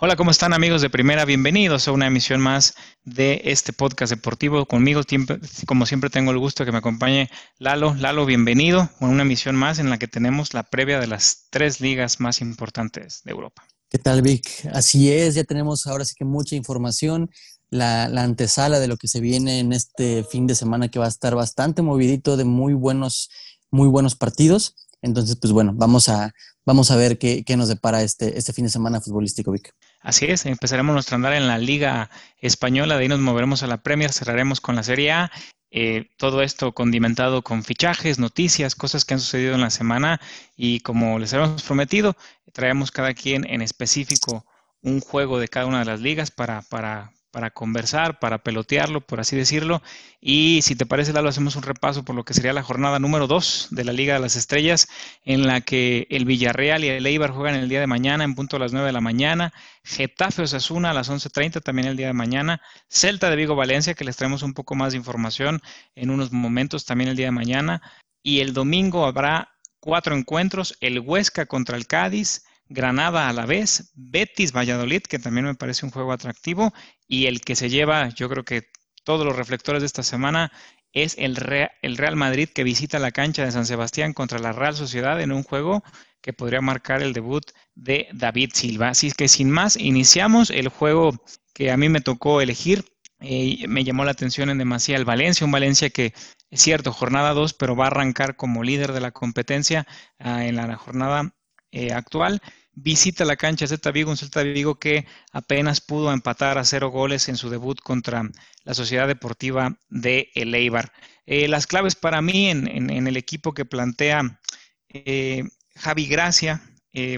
Hola, ¿cómo están amigos de Primera? Bienvenidos a una emisión más de este podcast deportivo. Conmigo, como siempre, tengo el gusto de que me acompañe Lalo. Lalo, bienvenido a una emisión más en la que tenemos la previa de las tres ligas más importantes de Europa. ¿Qué tal, Vic? Así es, ya tenemos ahora sí que mucha información, la, antesala de lo que se viene en este fin de semana que va a estar bastante movidito de muy buenos, muy buenos partidos. Entonces, pues bueno, vamos a, vamos a ver qué, qué nos depara este, este fin de semana futbolístico, Vic. Así es, empezaremos nuestro andar en la Liga Española, de ahí nos moveremos a la Premier, cerraremos con la Serie A. Eh, todo esto condimentado con fichajes, noticias, cosas que han sucedido en la semana y como les habíamos prometido, traemos cada quien en específico un juego de cada una de las ligas para, para para conversar, para pelotearlo, por así decirlo. Y si te parece, Lalo, hacemos un repaso por lo que sería la jornada número 2 de la Liga de las Estrellas, en la que el Villarreal y el Eibar juegan el día de mañana en punto a las 9 de la mañana, Getafe Osasuna a las 11.30 también el día de mañana, Celta de Vigo Valencia, que les traemos un poco más de información en unos momentos también el día de mañana, y el domingo habrá cuatro encuentros, el Huesca contra el Cádiz, Granada a la vez, Betis Valladolid, que también me parece un juego atractivo, y el que se lleva, yo creo que todos los reflectores de esta semana, es el Real, Madrid que visita la cancha de San Sebastián contra la Real Sociedad en un juego que podría marcar el debut de David Silva. Así que sin más, iniciamos el juego que a mí me tocó elegir. Eh, me llamó la atención en demasía el Valencia, un Valencia que es cierto, jornada 2, pero va a arrancar como líder de la competencia ah, en la jornada eh, actual visita la cancha Celta Vigo, un Celta Vigo que apenas pudo empatar a cero goles en su debut contra la Sociedad Deportiva de El Eibar. Eh, las claves para mí en, el equipo que plantea eh, Javi Gracia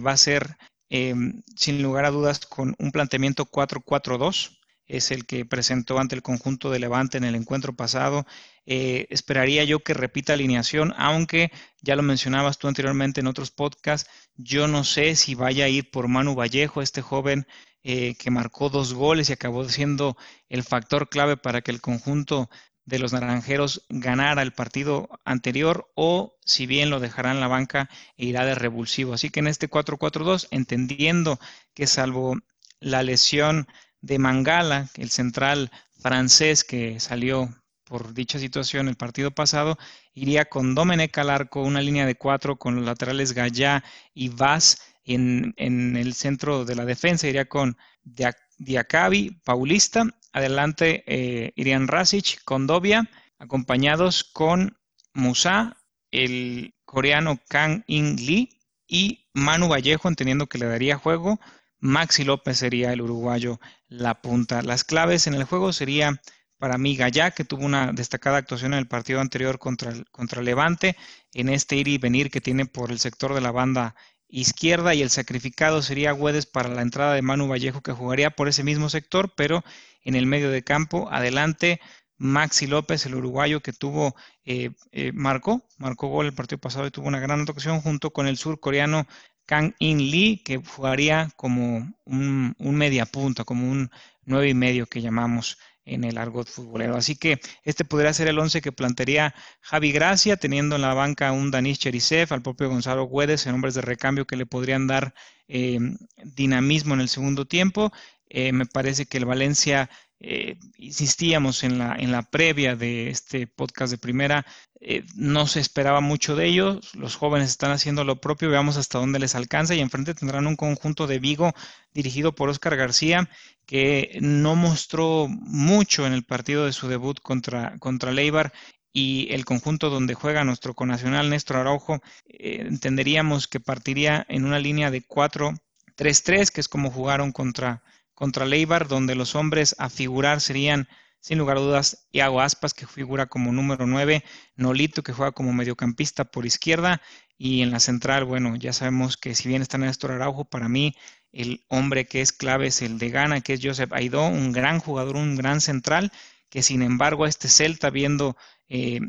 va a ser, sin lugar a dudas, con un planteamiento 4-4-2 es el que presentó ante el conjunto de Levante en el encuentro pasado. esperaría yo que repita alineación, aunque ya lo mencionabas tú anteriormente en otros podcasts, yo no sé si vaya a ir por Manu Vallejo, este joven eh, que marcó dos goles y acabó siendo el factor clave para que el conjunto de los naranjeros ganara el partido anterior o si bien lo dejará en la banca e irá de revulsivo. Así que en este 4-4-2, entendiendo que salvo la lesión de Mangala, el central francés que salió por dicha situación el partido pasado, iría con Domenech al arco, una línea de cuatro con los laterales Gallá y Vaz en, el centro de la defensa, iría con Diacabi, Paulista, adelante eh, irían Rasic, Condovia, acompañados con Musa, el coreano Kang In Lee y Manu Vallejo, entendiendo que le daría juego. Maxi López sería el uruguayo la punta. Las claves en el juego sería para mí Gallá, que tuvo una destacada actuación en el partido anterior contra, contra Levante, en este ir y venir que tiene por el sector de la banda izquierda y el sacrificado sería Güedes para la entrada de Manu Vallejo que jugaría por ese mismo sector, pero en el medio de campo, adelante Maxi López, el uruguayo que tuvo, eh, eh, marcó, marcó gol el partido pasado y tuvo una gran actuación junto con el surcoreano Kang In Lee, que jugaría como un, un media punta, como un nueve y medio que llamamos en el argot futbolero. Así que este podría ser el 11 que plantearía Javi Gracia, teniendo en la banca un Danish Cherisev, al propio Gonzalo Guedes, en hombres de recambio que le podrían dar eh, dinamismo en el segundo tiempo. Eh, me parece que el Valencia eh, insistíamos en la, en la previa de este podcast de primera, eh, no se esperaba mucho de ellos, los jóvenes están haciendo lo propio, veamos hasta dónde les alcanza y enfrente tendrán un conjunto de Vigo dirigido por Oscar García que no mostró mucho en el partido de su debut contra, contra Leibar y el conjunto donde juega nuestro conacional Néstor Araujo, eh, entenderíamos que partiría en una línea de 4-3-3, que es como jugaron contra contra Leibar, donde los hombres a figurar serían, sin lugar a dudas, Iago Aspas, que figura como número 9, Nolito, que juega como mediocampista por izquierda, y en la central, bueno, ya sabemos que si bien está Néstor Araujo, para mí el hombre que es clave es el de Gana, que es Joseph Aidó, un gran jugador, un gran central, que sin embargo a este Celta, viendo eh,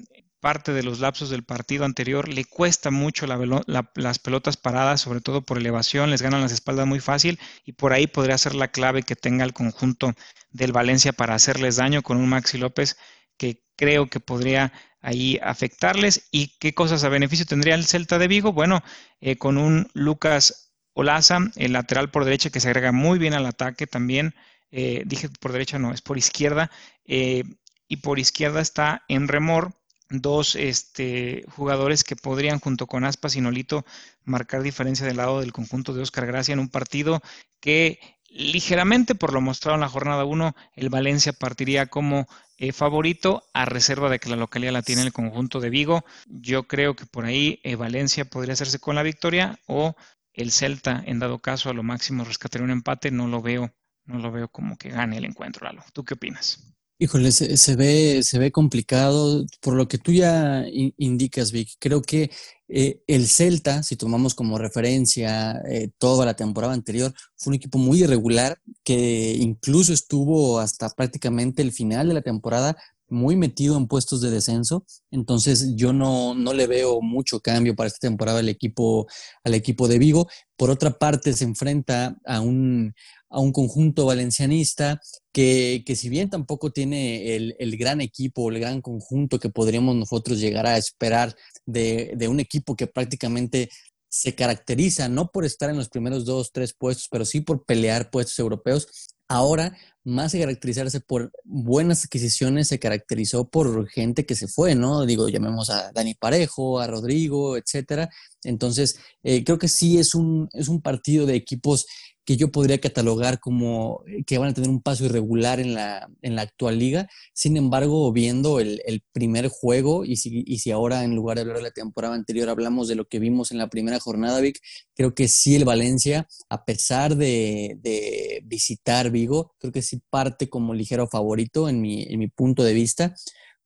parte de los lapsos del partido anterior, le cuesta mucho las pelotas paradas, sobre todo por elevación, les ganan las espaldas muy fácil y por ahí podría ser la clave que tenga el conjunto del Valencia para hacerles daño con un Maxi López que creo que podría ahí afectarles. ¿Y qué cosas a beneficio tendría el Celta de Vigo? Bueno, eh, con un Lucas Olaza, el lateral por derecha que se agrega muy bien al ataque también. Eh, dije por derecha, no, es por izquierda. Eh, y por izquierda está en remor dos este, jugadores que podrían, junto con Aspas y Nolito, marcar diferencia del lado del conjunto de Oscar Gracia en un partido que ligeramente, por lo mostrado en la jornada 1, el Valencia partiría como eh, favorito a reserva de que la localidad la tiene el conjunto de Vigo. Yo creo que por ahí eh, Valencia podría hacerse con la victoria o el Celta, en dado caso, a lo máximo rescataría un empate. No lo veo, no lo veo como que gane el encuentro, Lalo. ¿Tú qué opinas? Híjole, se, ve, se ve complicado por lo que tú ya indicas, Vic. Creo que eh, el Celta, si tomamos como referencia eh, toda la temporada anterior, fue un equipo muy irregular que incluso estuvo hasta prácticamente el final de la temporada muy metido en puestos de descenso. Entonces yo no, no le veo mucho cambio para esta temporada al equipo, al equipo de Vigo. Por otra parte, se enfrenta a un, a un conjunto valencianista que, si bien tampoco tiene el, gran equipo, el gran conjunto que podríamos nosotros llegar a esperar de, un equipo que prácticamente se caracteriza no por estar en los primeros dos, tres puestos, pero sí por pelear puestos europeos, ahora más que caracterizarse por buenas adquisiciones, se caracterizó por gente que se fue, ¿no? Digo, llamemos a Dani Parejo, a Rodrigo, etcétera. Entonces, eh, creo que sí es un, es un partido de equipos que yo podría catalogar como eh, que van a tener un paso irregular en la, en la actual liga. Sin embargo, viendo el, primer juego, y si, y si, ahora en lugar de hablar de la temporada anterior hablamos de lo que vimos en la primera jornada, Vic, creo que sí el Valencia, a pesar de, de visitar Vigo, creo que sí parte como ligero favorito en mi, en mi punto de vista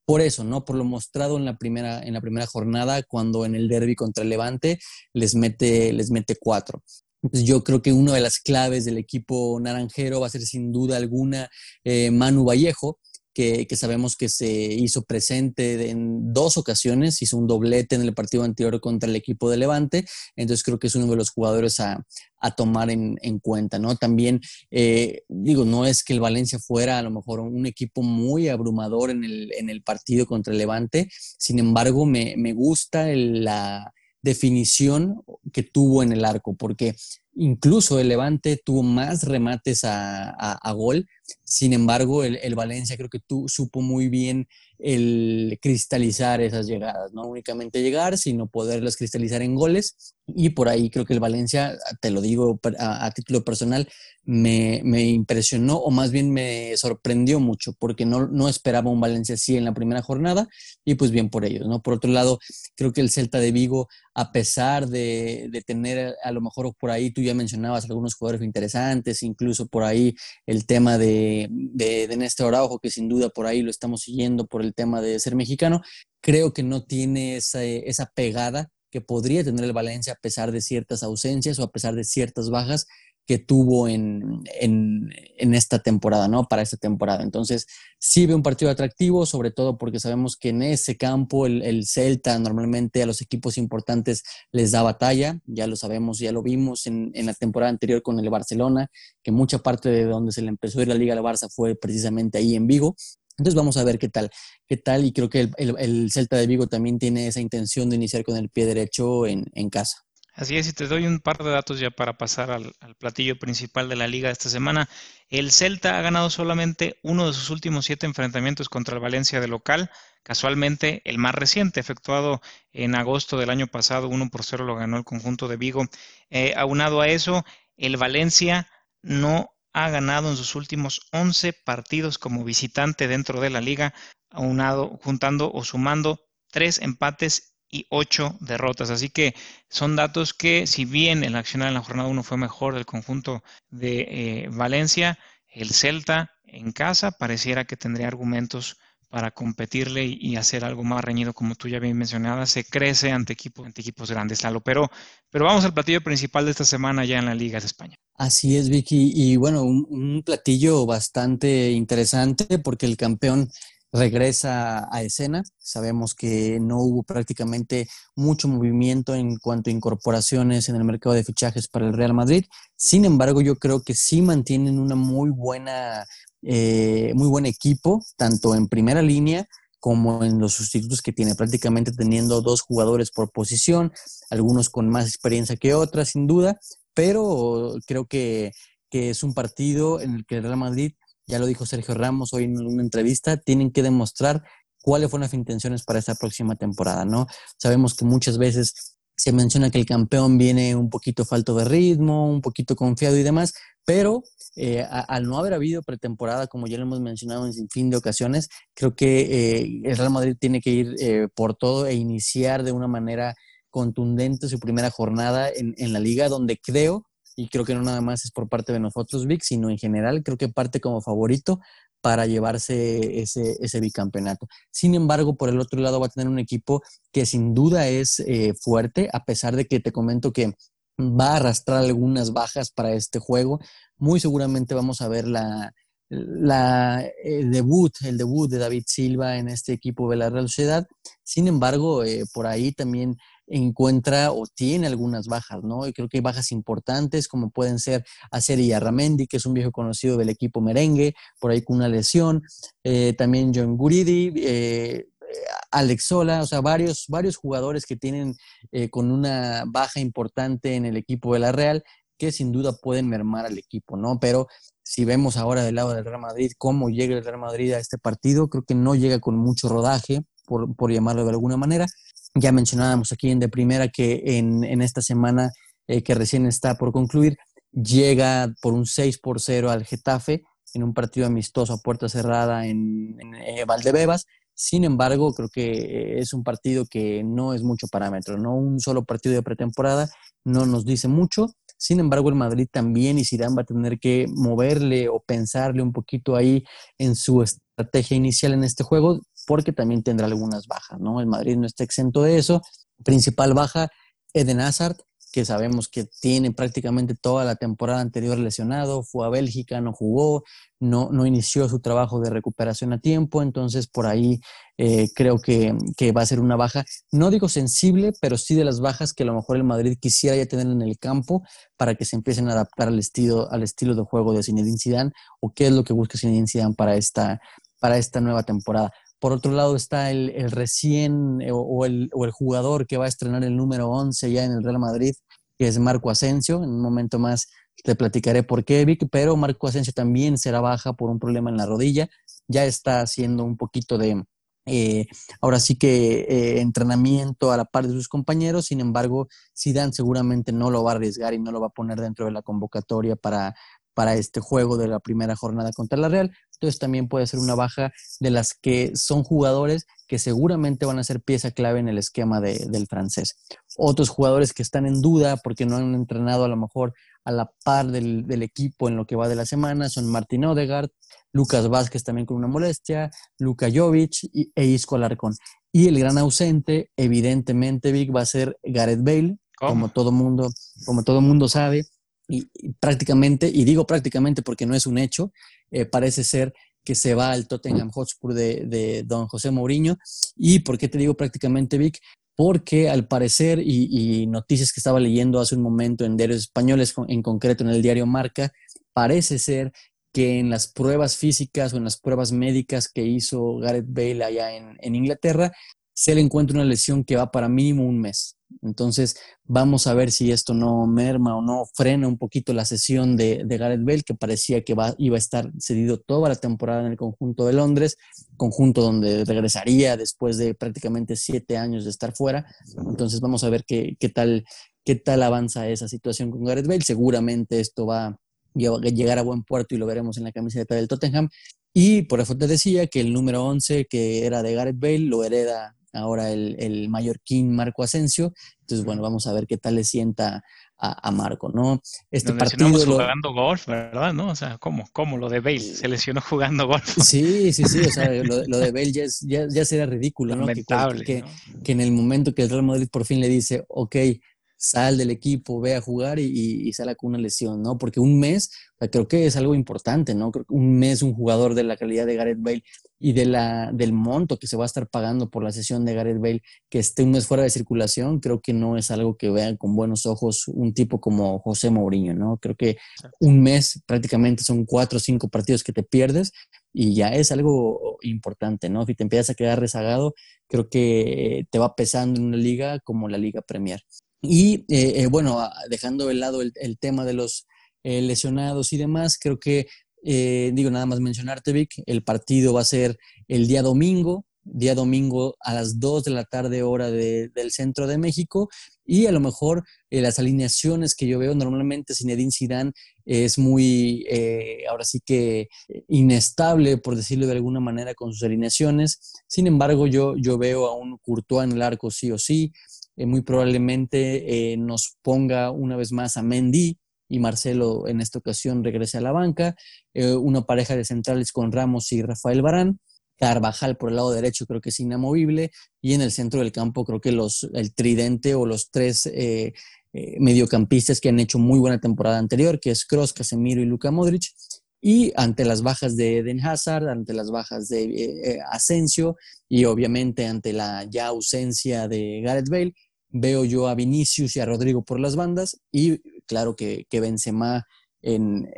por eso, ¿no? Por lo mostrado en la primera, en la primera jornada, cuando en el derby contra el Levante les mete, les mete cuatro. Pues, yo creo que una de las claves del equipo naranjero va a ser sin duda alguna eh, Manu Vallejo, que, sabemos que se hizo presente en dos ocasiones, hizo un doblete en el partido anterior contra el equipo de Levante, entonces creo que es uno de los jugadores a, tomar en, cuenta, ¿no? También, eh, digo, no es que el Valencia fuera a lo mejor un equipo muy abrumador en el, en el partido contra Levante, sin embargo, me, me gusta la definición que tuvo en el arco, porque incluso el Levante tuvo más remates a, gol, sin embargo el, el, Valencia creo que tú, supo muy bien el cristalizar esas llegadas, no únicamente llegar, sino poderlas cristalizar en goles. Y por ahí creo que el Valencia, te lo digo a, título personal, me, impresionó o más bien me sorprendió mucho porque no, no, esperaba un Valencia así en la primera jornada y pues bien por ellos, ¿no? Por otro lado, creo que el Celta de Vigo, a pesar de, tener a lo mejor por ahí, tú ya mencionabas algunos jugadores interesantes, incluso por ahí el tema de, de, de Néstor Araujo, que sin duda por ahí lo estamos siguiendo por el tema de ser mexicano, creo que no tiene esa, esa pegada que podría tener el Valencia a pesar de ciertas ausencias o a pesar de ciertas bajas que tuvo en, esta temporada, ¿no? Para esta temporada. Entonces, sí ve un partido atractivo, sobre todo porque sabemos que en ese campo el, Celta normalmente a los equipos importantes les da batalla, ya lo sabemos, ya lo vimos en, la temporada anterior con el Barcelona, que mucha parte de donde se le empezó a ir la Liga al Barça fue precisamente ahí en Vigo. Entonces vamos a ver qué tal, qué tal, y creo que el, Celta de Vigo también tiene esa intención de iniciar con el pie derecho en, casa. Así es, y te doy un par de datos ya para pasar al, platillo principal de la liga esta semana. El Celta ha ganado solamente uno de sus últimos siete enfrentamientos contra el Valencia de local. Casualmente, el más reciente, efectuado en agosto del año pasado, uno por cero lo ganó el conjunto de Vigo. Eh, aunado a eso, el Valencia no ha ganado en sus últimos 11 partidos como visitante dentro de la liga, aunado, juntando o sumando tres empates y ocho derrotas. Así que son datos que, si bien el accionar en la jornada 1 fue mejor del conjunto de eh, Valencia, el Celta en casa pareciera que tendría argumentos para competirle y, hacer algo más reñido, como tú ya bien mencionabas, se crece ante ante equipos grandes, Lalo. Pero, pero vamos al platillo principal de esta semana ya en la Liga de España. Así es, Vicky. Y bueno, un, platillo bastante interesante porque el campeón regresa a escena. Sabemos que no hubo prácticamente mucho movimiento en cuanto a incorporaciones en el mercado de fichajes para el Real Madrid. Sin embargo, yo creo que sí mantienen una muy buena eh, muy buen equipo, tanto en primera línea como en los sustitutos que tiene, prácticamente teniendo dos jugadores por posición, algunos con más experiencia que otras, sin duda, pero creo que, que es un partido en el que el Real Madrid, ya lo dijo Sergio Ramos hoy en una entrevista, tienen que demostrar cuáles fueron las intenciones para esta próxima temporada, ¿no? Sabemos que muchas veces se menciona que el campeón viene un poquito falto de ritmo, un poquito confiado y demás, pero eh, al no haber habido pretemporada, como ya lo hemos mencionado en sin fin de ocasiones, creo que eh, el Real Madrid tiene que ir eh, por todo e iniciar de una manera contundente su primera jornada en, en la liga, donde creo y creo que no nada más es por parte de nosotros, Vic, sino en general, creo que parte como favorito para llevarse ese, ese bicampeonato. Sin embargo, por el otro lado va a tener un equipo que sin duda es eh, fuerte, a pesar de que te comento que va a arrastrar algunas bajas para este juego. Muy seguramente vamos a ver la, la el debut, el debut de David Silva en este equipo de la Real Sociedad. Sin embargo, eh, por ahí también encuentra o tiene algunas bajas, ¿no? Y creo que hay bajas importantes como pueden ser Acer Arramendi, que es un viejo conocido del equipo merengue, por ahí con una lesión, eh, también John Guridi, eh, Alex Sola, o sea, varios, varios jugadores que tienen eh, con una baja importante en el equipo de la Real, que sin duda pueden mermar al equipo, ¿no? Pero si vemos ahora del lado del Real Madrid cómo llega el Real Madrid a este partido, creo que no llega con mucho rodaje, por, por llamarlo de alguna manera. Ya mencionábamos aquí en de primera que en, en esta semana eh, que recién está por concluir, llega por un 6 por 0 al Getafe en un partido amistoso a puerta cerrada en, eh, Valdebebas. Sin embargo, creo que eh, es un partido que no es mucho parámetro, ¿no? Un solo partido de pretemporada no nos dice mucho. Sin embargo, el Madrid también y Zidane va a tener que moverle o pensarle un poquito ahí en su estrategia inicial en este juego, porque también tendrá algunas bajas, ¿no? El Madrid no está exento de eso. Principal baja, Eden Hazard, que sabemos que tiene prácticamente toda la temporada anterior lesionado, fue a Bélgica, no jugó, no, no inició su trabajo de recuperación a tiempo, entonces por ahí eh, creo que, que, va a ser una baja, no digo sensible, pero sí de las bajas que a lo mejor el Madrid quisiera ya tener en el campo para que se empiecen a adaptar al estilo, al estilo de juego de Zinedine Zidane o qué es lo que busca Zinedine Zidane para esta, para esta nueva temporada. Por otro lado está el, recién eh, o, el, jugador que va a estrenar el número 11 ya en el Real Madrid, que es Marco Asensio. En un momento más te platicaré por qué, Vic, pero Marco Asensio también será baja por un problema en la rodilla. Ya está haciendo un poquito de, eh, ahora sí que eh, entrenamiento a la par de sus compañeros, sin embargo, Zidane seguramente no lo va a arriesgar y no lo va a poner dentro de la convocatoria para, para este juego de la primera jornada contra la Real. Entonces también puede ser una baja de las que son jugadores que seguramente van a ser pieza clave en el esquema del francés. Otros jugadores que están en duda porque no han entrenado a lo mejor a la par del, equipo en lo que va de la semana son Martín Odegaard, Lucas Vázquez también con una molestia, Luka Jovic e Isco Alarcón. Y el gran ausente, evidentemente, Vic, va a ser Gareth Bale, como todo mundo, como todo mundo sabe y, prácticamente, y digo prácticamente porque no es un hecho, eh, parece ser que se va al Tottenham Hotspur de, don José Mourinho. ¿Y por qué te digo prácticamente, Vic? Porque al parecer, y, noticias que estaba leyendo hace un momento en diarios españoles, en concreto en el diario Marca, parece ser que en las pruebas físicas o en las pruebas médicas que hizo Gareth Bale allá en, en Inglaterra, se le encuentra una lesión que va para mínimo un mes. Entonces, vamos a ver si esto no merma o no frena un poquito la sesión de, Gareth Bale, que parecía que iba a estar cedido toda la temporada en el conjunto de Londres, conjunto donde regresaría después de prácticamente siete años de estar fuera. Entonces, vamos a ver qué, tal, qué tal avanza esa situación con Gareth Bale. Seguramente esto va a llegar a buen puerto y lo veremos en la camiseta del Tottenham. Y por eso te decía que el número 11, que era de Gareth Bale, lo hereda ahora el, el mallorquín Marco Asensio. Entonces, bueno, vamos a ver qué tal le sienta a, Marco, ¿no? Este partido. jugando golf, ¿verdad? ¿No? O sea, ¿cómo? ¿Cómo lo de Bale? Se lesionó jugando golf. Sí, sí, sí. O sea, lo, de Bale ya, ya, ya será ridículo, ¿no? Que, que, que, en el momento que el Real Madrid por fin le dice, ok, sal del equipo, ve a jugar y, y, sale con una lesión, ¿no? Porque un mes, creo que es algo importante, ¿no? Creo que un mes un jugador de la calidad de Gareth Bale y de la, del monto que se va a estar pagando por la sesión de Gareth Bale, que esté un mes fuera de circulación, creo que no es algo que vean con buenos ojos un tipo como José Mourinho, ¿no? Creo que un mes prácticamente son cuatro o cinco partidos que te pierdes y ya es algo importante, ¿no? Si te empiezas a quedar rezagado, creo que te va pesando en una liga como la Liga Premier. Y eh, bueno, dejando de lado el, tema de los lesionados y demás, creo que, digo, nada más mencionarte, Vic, el partido va a ser el día domingo, día domingo a las 2 de la tarde hora del centro de México. Y a lo mejor eh, las alineaciones que yo veo normalmente Zinedine Zidane es muy eh, ahora sí que inestable por decirlo de alguna manera con sus alineaciones. Sin embargo yo, yo veo a un Courtois en el arco sí o sí eh, muy probablemente nos ponga una vez más a Mendy y Marcelo en esta ocasión regrese a la banca, una pareja de centrales con Ramos y Rafael Barán, Carvajal por el lado derecho creo que es inamovible y en el centro del campo creo que los, el tridente o los tres eh, eh, mediocampistas que han hecho muy buena temporada anterior, que es Kroos, Casemiro y Luka Modric, y ante las bajas de Eden Hazard, ante las bajas de eh, Asensio y obviamente ante la ya ausencia de Gareth Bale, veo yo a Vinicius y a Rodrigo por las bandas y claro que, que Benzema en,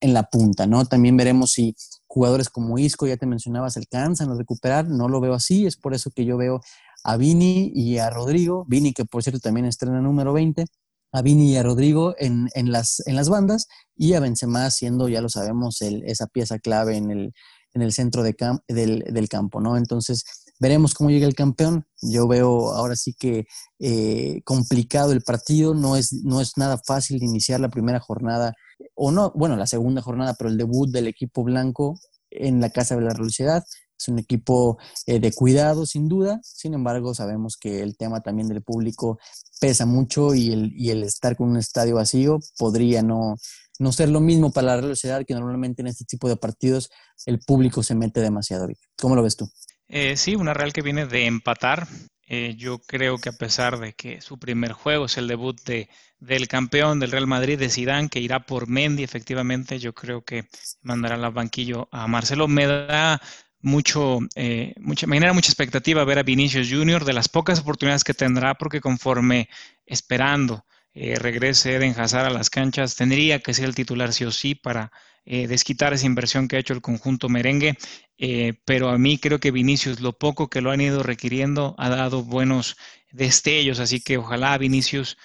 en, la punta, ¿no? También veremos si jugadores como Isco, ya te mencionabas, alcanzan a recuperar, no lo veo así, es por eso que yo veo a Vini y a Rodrigo, Vini que por cierto también estrena número 20, a Vini y a Rodrigo en, en, las, en las bandas y a Benzema siendo, ya lo sabemos, esa pieza clave en el, en el centro de del, del, campo, ¿no? Entonces, veremos cómo llega el campeón. Yo veo ahora sí que eh, complicado el partido, no es, no es nada fácil iniciar la primera jornada o no, bueno, la segunda jornada, pero el debut del equipo blanco en la Casa de la Real Es un equipo eh, de cuidado, sin duda. Sin embargo, sabemos que el tema también del público pesa mucho y el, y el estar con un estadio vacío podría no, no ser lo mismo para la Real Sociedad que normalmente en este tipo de partidos el público se mete demasiado. ¿Cómo lo ves tú? Eh, sí, una Real que viene de empatar eh, yo creo que a pesar de que su primer juego es el debut de, del campeón del Real Madrid, de Zidane, que irá por Mendy, efectivamente, yo creo que mandará al banquillo a Marcelo. Me da mucho, eh, mucha, me genera mucha expectativa ver a Vinicius Junior de las pocas oportunidades que tendrá, porque conforme esperando eh, regrese Eden Hazard a las canchas, tendría que ser el titular sí o sí para eh, desquitar esa inversión que ha hecho el conjunto merengue, eh, pero a mí creo que Vinicius, lo poco que lo han ido requiriendo, ha dado buenos destellos, así que ojalá Vinicius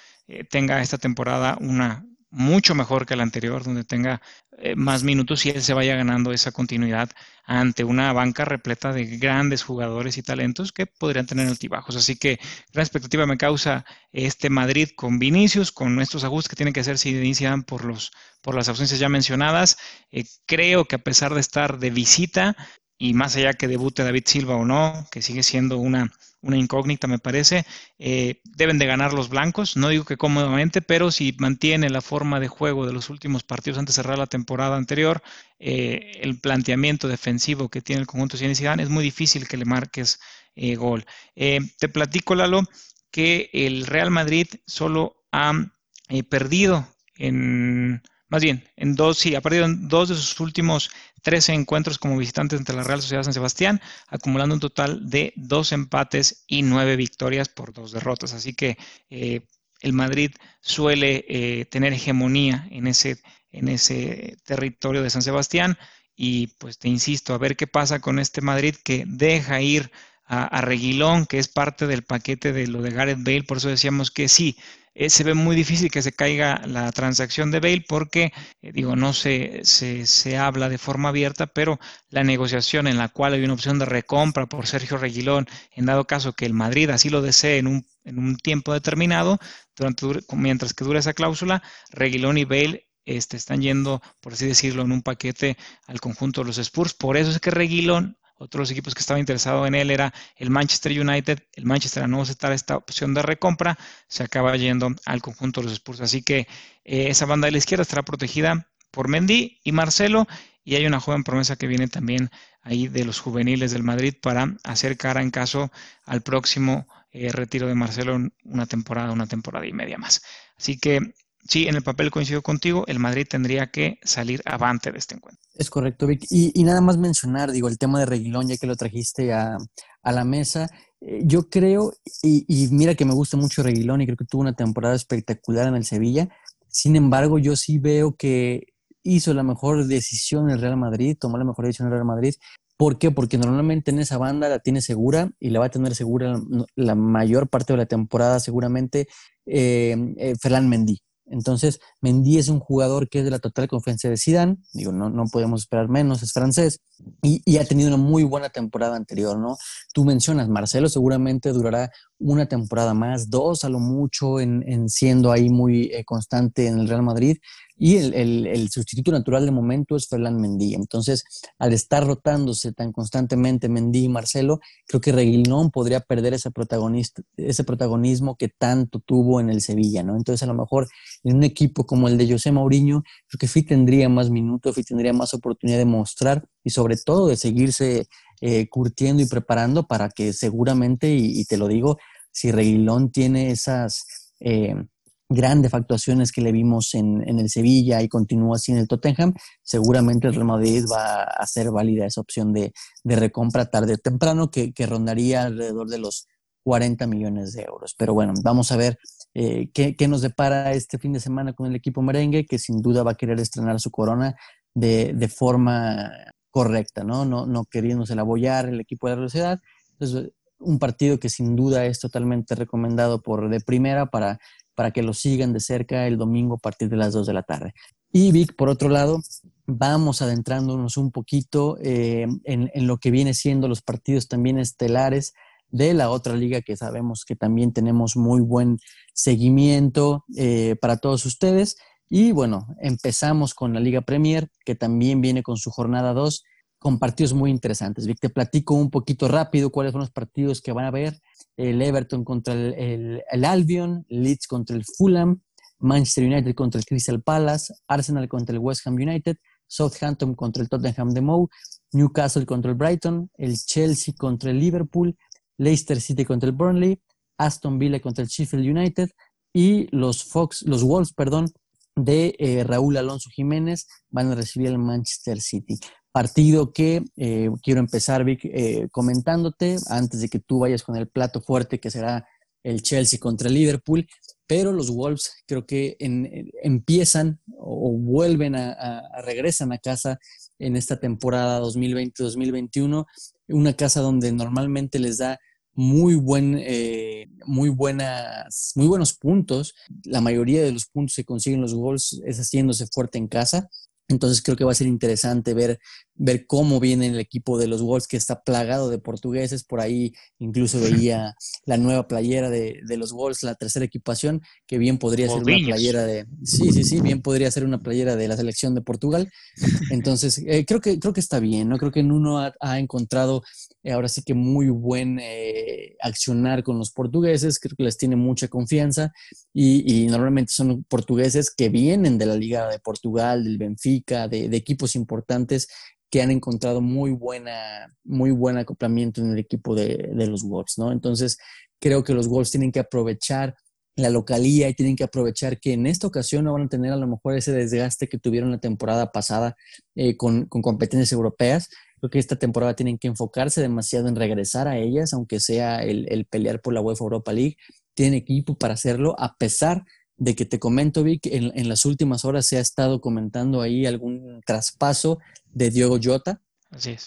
tenga esta temporada una mucho mejor que la anterior, donde tenga eh, más minutos y él se vaya ganando esa continuidad ante una banca repleta de grandes jugadores y talentos que podrían tener altibajos. Así que gran expectativa me causa este Madrid con Vinicius, con estos ajustes que tienen que hacer si inician por, los, por las ausencias ya mencionadas. Eh, creo que a pesar de estar de visita, y más allá que debute David Silva o no, que sigue siendo una, una incógnita me parece, eh, deben de ganar los blancos, no digo que cómodamente, pero si mantiene la forma de juego de los últimos partidos antes de cerrar la temporada anterior, eh, el planteamiento defensivo que tiene el conjunto de Zidane es muy difícil que le marques eh, gol. te platico, Lalo, que el Real Madrid solo ha perdido en más bien, en dos, sí, ha perdido en dos de sus últimos 13 encuentros como visitante ante la Real Sociedad San Sebastián, acumulando un total de dos empates y nueve victorias por dos derrotas. Así que eh, el Madrid suele eh, tener hegemonía en ese, en ese territorio de San Sebastián. Y pues te insisto, a ver qué pasa con este Madrid que deja ir a, Reguilón, que es parte del paquete de lo de Gareth Bale. Por eso decíamos que sí, eh, se ve muy difícil que se caiga la transacción de Bale porque, eh, digo, no se, se, habla de forma abierta, pero la negociación en la cual hay una opción de recompra por Sergio Reguilón, en dado caso que el Madrid así lo desee en un, en un tiempo determinado, durante, mientras que dura esa cláusula, Reguilón y Bale este, están yendo, por así decirlo, en un paquete al conjunto de los Spurs. Por eso es que Reguilón otros equipos que estaban interesados en él era el Manchester United. El Manchester, no aceptar esta opción de recompra, se acaba yendo al conjunto de los Spurs. Así que eh, esa banda de la izquierda estará protegida por Mendy y Marcelo. Y hay una joven promesa que viene también ahí de los juveniles del Madrid para hacer cara en caso al próximo eh, retiro de Marcelo en una temporada, una temporada y media más. Así que sí, en el papel coincido contigo, el Madrid tendría que salir avante de este encuentro. Es correcto, Vic. Y, nada más mencionar, digo, el tema de Reguilón, ya que lo trajiste a, la mesa. Eh, yo creo, y, mira que me gusta mucho Reguilón y creo que tuvo una temporada espectacular en el Sevilla. Sin embargo, yo sí veo que hizo la mejor decisión el Real Madrid, tomó la mejor decisión el Real Madrid. ¿Por qué? Porque normalmente en esa banda la tiene segura y la va a tener segura la mayor parte de la temporada seguramente eh, Ferland Mendy. Entonces, Mendy es un jugador que es de la total confianza de Zidane, digo, no, no podemos esperar menos, es francés, y, ha tenido una muy buena temporada anterior, ¿no? Tú mencionas, Marcelo seguramente durará una temporada más, dos a lo mucho, en, siendo ahí muy eh, constante en el Real Madrid, y el, sustituto natural de momento es Ferland Mendy. Entonces, al estar rotándose tan constantemente Mendy y Marcelo, creo que Reguilón podría perder ese, protagonista, ese protagonismo que tanto tuvo en el Sevilla, ¿no? Entonces, a lo mejor en un equipo como el de José Mourinho, creo que sí tendría más minutos, sí tendría más oportunidad de mostrar y sobre todo de seguirse eh, curtiendo y preparando para que seguramente, y, te lo digo, si Reguilón tiene esas... Eh, grandes actuaciones que le vimos en, el Sevilla y continúa así en el Tottenham, seguramente el Real Madrid va a hacer válida esa opción de, recompra tarde o temprano que, rondaría alrededor de los 40 millones de euros. Pero bueno, vamos a ver eh, qué, nos depara este fin de semana con el equipo merengue, que sin duda va a querer estrenar su corona de, forma correcta, ¿no? No, no queriéndose la apoyar el equipo de la sociedad. Entonces, un partido que sin duda es totalmente recomendado por de primera para para que lo sigan de cerca el domingo a partir de las 2 de la tarde. Y Vic, por otro lado, vamos adentrándonos un poquito eh, en, lo que viene siendo los partidos también estelares de la otra liga que sabemos que también tenemos muy buen seguimiento eh, para todos ustedes. Y bueno, empezamos con la Liga Premier, que también viene con su jornada 2 con partidos muy interesantes. Vic, te platico un poquito rápido cuáles son los partidos que van a ver. El Everton contra el, Albion, Leeds contra el Fulham, Manchester United contra el Crystal Palace, Arsenal contra el West Ham United, Southampton contra el Tottenham de Moe, Newcastle contra el Brighton, el Chelsea contra el Liverpool, Leicester City contra el Burnley, Aston Villa contra el Sheffield United y los Fox, los Wolves, perdón, de eh, Raúl Alonso Jiménez van a recibir al Manchester City. Partido que eh, quiero empezar, Vic, eh, comentándote antes de que tú vayas con el plato fuerte que será el Chelsea contra el Liverpool, pero los Wolves creo que empiezan o, vuelven a, regresan a casa en esta temporada 2020-2021, una casa donde normalmente les da muy buen, eh, muy buenas, muy buenos puntos. La mayoría de los puntos que consiguen los Wolves es haciéndose fuerte en casa. Entonces creo que va a ser interesante ver, ver cómo viene el equipo de los Wolves que está plagado de portugueses. Por ahí incluso veía la nueva playera de, los Wolves, la tercera equipación, que bien podría ser una playera de... Sí, sí, sí, bien podría ser una playera de la selección de Portugal. Entonces eh, creo, que, creo que está bien, ¿no? Creo que Nuno ha, ha encontrado eh, ahora sí que muy buen eh, accionar con los portugueses. Creo que les tiene mucha confianza y, y normalmente son portugueses que vienen de la Liga de Portugal, del Benfica de, equipos importantes que han encontrado muy buena, muy buen acoplamiento en el equipo de, los Wolves, ¿no? Entonces, creo que los Wolves tienen que aprovechar la localía y tienen que aprovechar que en esta ocasión no van a tener a lo mejor ese desgaste que tuvieron la temporada pasada eh, con, competencias europeas. Creo que esta temporada tienen que enfocarse demasiado en regresar a ellas, aunque sea el, el pelear por la UEFA Europa League. Tienen equipo para hacerlo, a pesar de que te comento, Vic, en, en las últimas horas se ha estado comentando ahí algún traspaso de Diogo Jota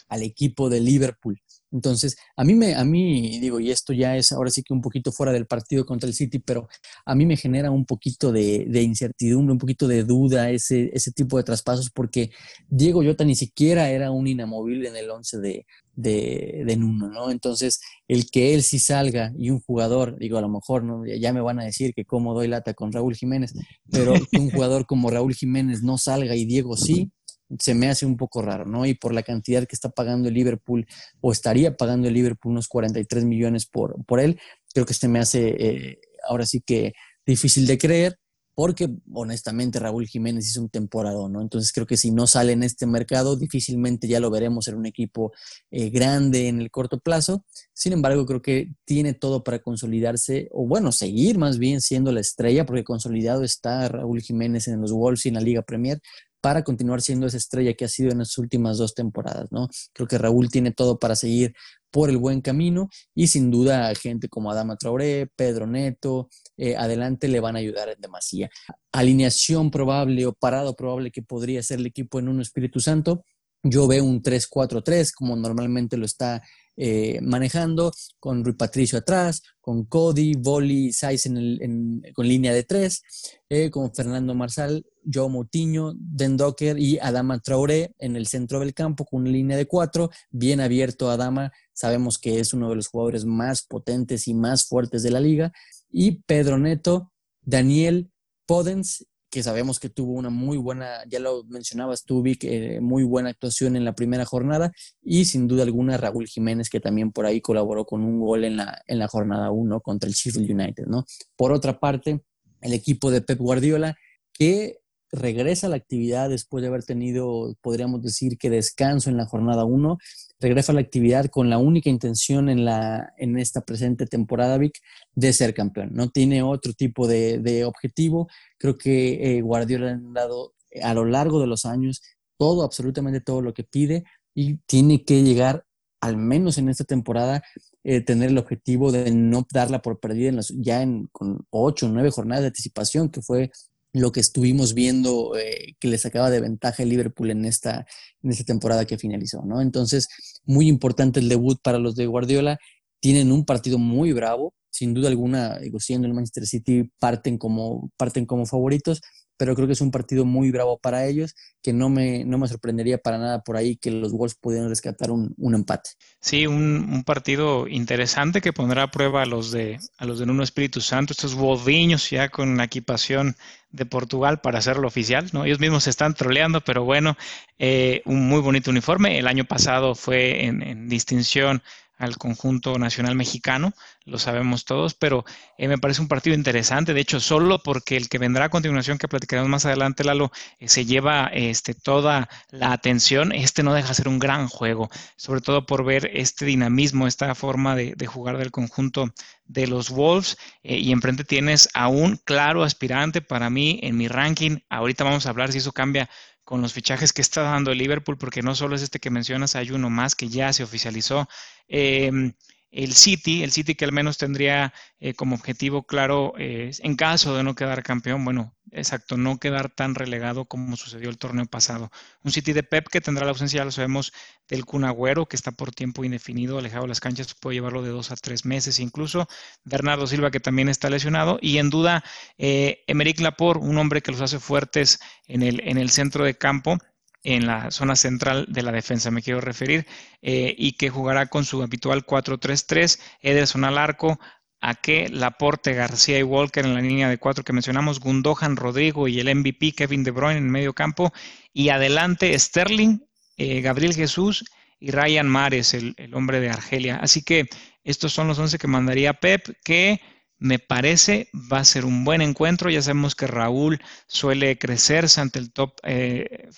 al equipo de Liverpool. Entonces, a mí me, a mí, digo, y esto ya es ahora sí que un poquito fuera del partido contra el City, pero a mí me genera un poquito de, incertidumbre, un poquito de duda ese, ese tipo de traspasos, porque Diego Jota ni siquiera era un inamovible en el 11 de, de, de, Nuno, ¿no? Entonces, el que él sí salga y un jugador, digo, a lo mejor, ¿no? Ya me van a decir que cómo doy lata con Raúl Jiménez, pero que un jugador como Raúl Jiménez no salga y Diego sí, se me hace un poco raro, ¿no? Y por la cantidad que está pagando el Liverpool, o estaría pagando el Liverpool unos 43 millones por, por él, creo que este me hace eh, ahora sí que difícil de creer, porque honestamente Raúl Jiménez hizo un temporada, ¿no? Entonces creo que si no sale en este mercado, difícilmente ya lo veremos en un equipo eh, grande en el corto plazo. Sin embargo, creo que tiene todo para consolidarse, o bueno, seguir más bien siendo la estrella, porque consolidado está Raúl Jiménez en los Wolves y en la Liga Premier, para continuar siendo esa estrella que ha sido en las últimas dos temporadas, ¿no? Creo que Raúl tiene todo para seguir por el buen camino y sin duda gente como Adama Traoré, Pedro Neto, eh, adelante le van a ayudar en demasía. Alineación probable o parado probable que podría ser el equipo en un Espíritu Santo. Yo veo un 3-4-3 como normalmente lo está eh, manejando, con Rui Patricio atrás, con Cody, Boli, Saiz en con línea de tres, eh, con Fernando Marsal, Joe Moutinho, Den Docker y Adama Traoré en el centro del campo con una línea de cuatro, bien abierto Adama, sabemos que es uno de los jugadores más potentes y más fuertes de la liga, y Pedro Neto, Daniel Podens que sabemos que tuvo una muy buena, ya lo mencionabas tú, Vic, eh, muy buena actuación en la primera jornada y sin duda alguna Raúl Jiménez que también por ahí colaboró con un gol en la, en la jornada 1 contra el Sheffield United, ¿no? Por otra parte, el equipo de Pep Guardiola que regresa a la actividad después de haber tenido, podríamos decir que descanso en la jornada 1, regresa a la actividad con la única intención en, la, en esta presente temporada, Vic, de ser campeón. No tiene otro tipo de, objetivo. Creo que eh, Guardiola ha dado eh, a lo largo de los años todo, absolutamente todo lo que pide y tiene que llegar, al menos en esta temporada, eh, tener el objetivo de no darla por perdida en ya en, con ocho o nueve jornadas de anticipación, que fue lo que estuvimos viendo eh, que le sacaba de ventaja el Liverpool en esta, en esta temporada que finalizó, ¿no? Entonces, muy importante el debut para los de Guardiola. Tienen un partido muy bravo, sin duda alguna, siendo el Manchester City, parten como, parten como favoritos, pero creo que es un partido muy bravo para ellos, que no me, no me sorprendería para nada por ahí que los Wolves pudieran rescatar un, empate. Sí, un, partido interesante que pondrá a prueba a los de a los de Nuno Espíritu Santo, estos boviños ya con la equipación de Portugal para hacerlo oficial, ¿no? Ellos mismos se están troleando, pero bueno, eh, un muy bonito uniforme. El año pasado fue en distinción al conjunto nacional mexicano, lo sabemos todos, pero eh, me parece un partido interesante, de hecho, solo porque el que vendrá a continuación, que platicaremos más adelante, Lalo, eh, se lleva este, toda la atención, este no deja de ser un gran juego, sobre todo por ver este dinamismo, esta forma de, jugar del conjunto de los Wolves, eh, y enfrente tienes a un claro aspirante para mí en mi ranking, ahorita vamos a hablar si eso cambia con los fichajes que está dando Liverpool, porque no solo es este que mencionas, hay uno más que ya se oficializó. Em, el City, el City que al menos tendría eh, como objetivo claro, eh, en caso de no quedar campeón, bueno, exacto, no quedar tan relegado como sucedió el torneo pasado. Un City de Pep que tendrá la ausencia, lo sabemos, del Cunagüero, que está por tiempo indefinido, alejado de las canchas, puede llevarlo de dos a tres meses incluso. Bernardo Silva, que también está lesionado. Y en duda, eh, Emerick Laporte, un hombre que los hace fuertes en el, en el centro de campo en la zona central de la defensa, me quiero referir, eh, y que jugará con su habitual 4-3-3, Ederson al arco, a que Laporte, García y Walker en la línea de cuatro que mencionamos, Gundogan, Rodrigo y el MVP Kevin De Bruyne en medio campo, y adelante Sterling, eh, Gabriel Jesús y Ryan Mares, el, el, hombre de Argelia. Así que estos son los 11 que mandaría Pep, que me parece va a ser un buen encuentro. Ya sabemos que Raúl suele crecerse ante el top 5 eh,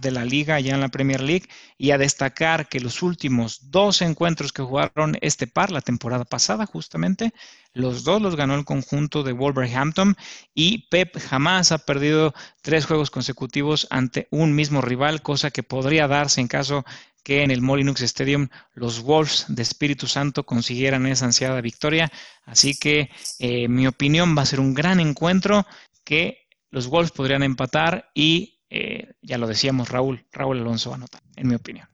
de la liga ya en la Premier League y a destacar que los últimos dos encuentros que jugaron este par la temporada pasada justamente, los dos los ganó el conjunto de Wolverhampton y Pep jamás ha perdido tres juegos consecutivos ante un mismo rival, cosa que podría darse en caso que en el Molinux Stadium los Wolves de Espíritu Santo consiguieran esa ansiada victoria. Así que eh, mi opinión va a ser un gran encuentro que los Wolves podrían empatar y eh, ya lo decíamos Raúl, Raúl Alonso va a anotar, en mi opinión.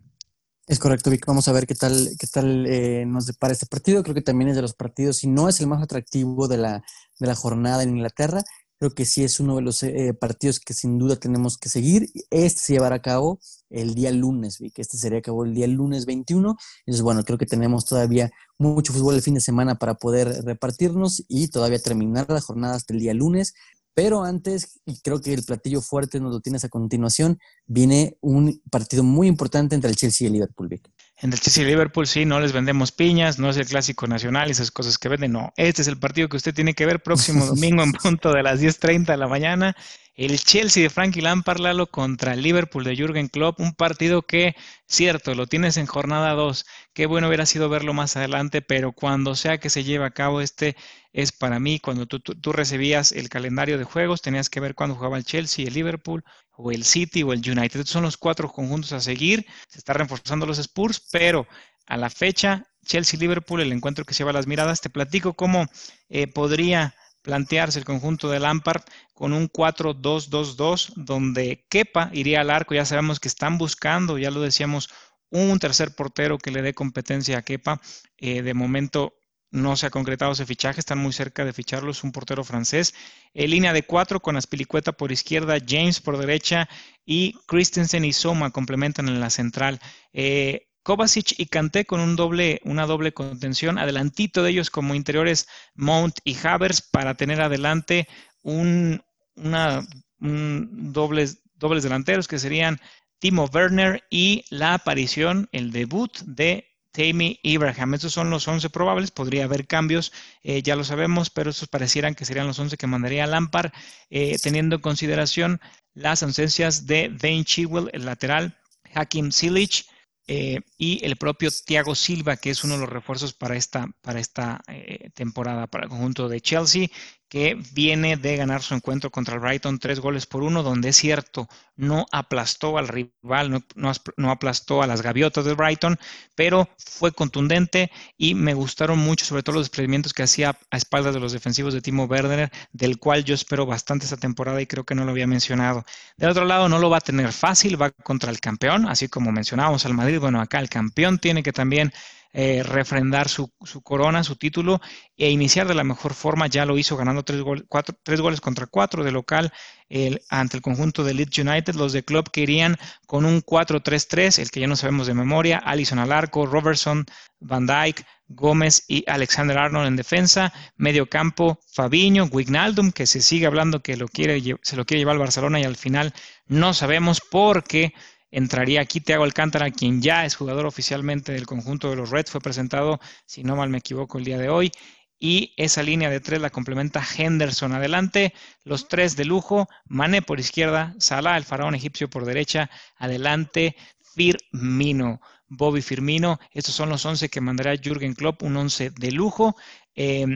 Es correcto, Vic. Vamos a ver qué tal, qué tal eh, nos depara este partido. Creo que también es de los partidos, si no es el más atractivo de la, de la jornada en Inglaterra, Creo que sí es uno de los eh, partidos que sin duda tenemos que seguir. Este se llevará a cabo el día lunes, que este sería a cabo el día lunes 21. Entonces, bueno, creo que tenemos todavía mucho fútbol el fin de semana para poder repartirnos y todavía terminar la jornada hasta el día lunes. Pero antes, y creo que el platillo fuerte nos lo tienes a continuación, viene un partido muy importante entre el Chelsea y el Liverpool. Vic. En el Chelsea y Liverpool sí, no les vendemos piñas, no es el clásico nacional y esas cosas que venden, no. Este es el partido que usted tiene que ver próximo domingo en punto de las 10.30 de la mañana el Chelsea de Frankie Lampard, Lalo, contra el Liverpool de Jürgen Klopp, un partido que, cierto, lo tienes en jornada 2, qué bueno hubiera sido verlo más adelante, pero cuando sea que se lleve a cabo este, es para mí, cuando tú, tú, recibías el calendario de juegos, tenías que ver cuándo jugaba el Chelsea, el Liverpool, o el City, o el United. Son los cuatro conjuntos a seguir, se están reforzando los Spurs, pero a la fecha, Chelsea-Liverpool, el encuentro que lleva las miradas, te platico cómo eh, podría plantearse el conjunto de Lampard con un 4-2-2-2, donde Kepa iría al arco. Ya sabemos que están buscando, ya lo decíamos, un tercer portero que le dé competencia a Kepa. Eh, de momento no se ha concretado ese fichaje, están muy cerca de ficharlo, es un portero francés. En línea de cuatro con Aspilicueta por izquierda, James por derecha y Christensen y Soma complementan en la central. Eh, Kovacic y Kanté con un doble, una doble contención, adelantito de ellos como interiores Mount y Havers para tener adelante un, dobles, dobles delanteros que serían Timo Werner y la aparición, el debut de Tammy Abraham. Estos son los 11 probables, podría haber cambios, eh, ya lo sabemos, pero estos parecieran que serían los 11 que mandaría Lampard, eh, teniendo en consideración las ausencias de Dane Chilwell, el lateral, Hakim Silich, eh, y el propio Thiago Silva, que es uno de los refuerzos para esta, para esta temporada para el conjunto de Chelsea que viene de ganar su encuentro contra el Brighton tres goles por uno, donde es cierto, no aplastó al rival, no, aplastó a las gaviotas del Brighton, pero fue contundente y me gustaron mucho, sobre todo los experimentos que hacía a espaldas de los defensivos de Timo Werner, del cual yo espero bastante esta temporada y creo que no lo había mencionado. Del otro lado, no lo va a tener fácil, va contra el campeón, así como mencionábamos al Madrid, bueno, acá el campeón tiene que también eh, refrendar su, corona, su título e iniciar de la mejor forma. Ya lo hizo ganando tres, tres goles contra cuatro de local ante el conjunto de Leeds United. Los de club querían con un 4-3-3, el que ya no sabemos de memoria, Allison al arco, Robertson, Van Dyke, Gómez y Alexander Arnold en defensa, medio campo, Fabiño, Wignaldum, que se sigue hablando que lo quiere, se lo quiere llevar al Barcelona y al final no sabemos por qué entraría aquí Thiago Alcántara, quien ya es jugador oficialmente del conjunto de los Reds, fue presentado, si no mal me equivoco, el día de hoy. Y esa línea de tres la complementa Henderson adelante, los tres de lujo, Mané por izquierda, Salah, el faraón egipcio por derecha, adelante Firmino, Bobby Firmino. Estos son los 11 que mandará Jürgen Klopp, un 11 de lujo eh,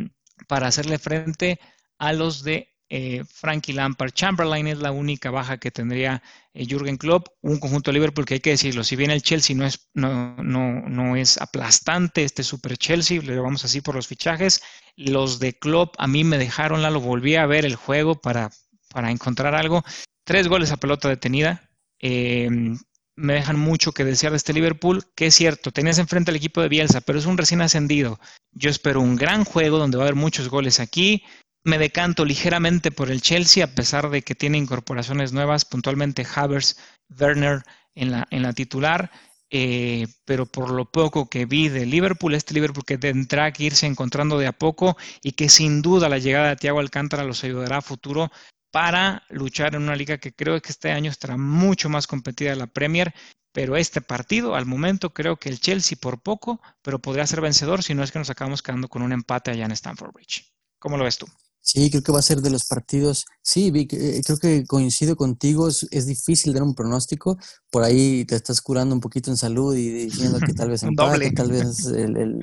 para hacerle frente a los de eh, Frankie Lampard. Chamberlain es la única baja que tendría eh, Jürgen Klopp. Un conjunto de Liverpool que hay que decirlo, si bien el Chelsea no es, no, no, no es aplastante, este super Chelsea, le vamos así por los fichajes, los de Klopp a mí me dejaron, lo volví a ver el juego para, para encontrar algo. Tres goles a pelota detenida. Em, me dejan mucho que desear de este Liverpool, que es cierto, tenías enfrente al equipo de Bielsa, pero es un recién ascendido. Yo espero un gran juego donde va a haber muchos goles aquí, me decanto ligeramente por el Chelsea, a pesar de que tiene incorporaciones nuevas, puntualmente Havers, Werner en la, en la titular, eh, pero por lo poco que vi de Liverpool, este Liverpool que tendrá que irse encontrando de a poco y que sin duda la llegada de Thiago Alcántara los ayudará a futuro para luchar en una liga que creo que este año estará mucho más competida la Premier, pero este partido al momento creo que el Chelsea por poco, pero podría ser vencedor si no es que nos acabamos quedando con un empate allá en Stamford Bridge. ¿Cómo lo ves tú? Sí, creo que va a ser de los partidos. Sí, Vic, eh, creo que coincido contigo. Es, difícil dar un pronóstico. Por ahí te estás curando un poquito en salud y diciendo que tal vez empate, tal vez el,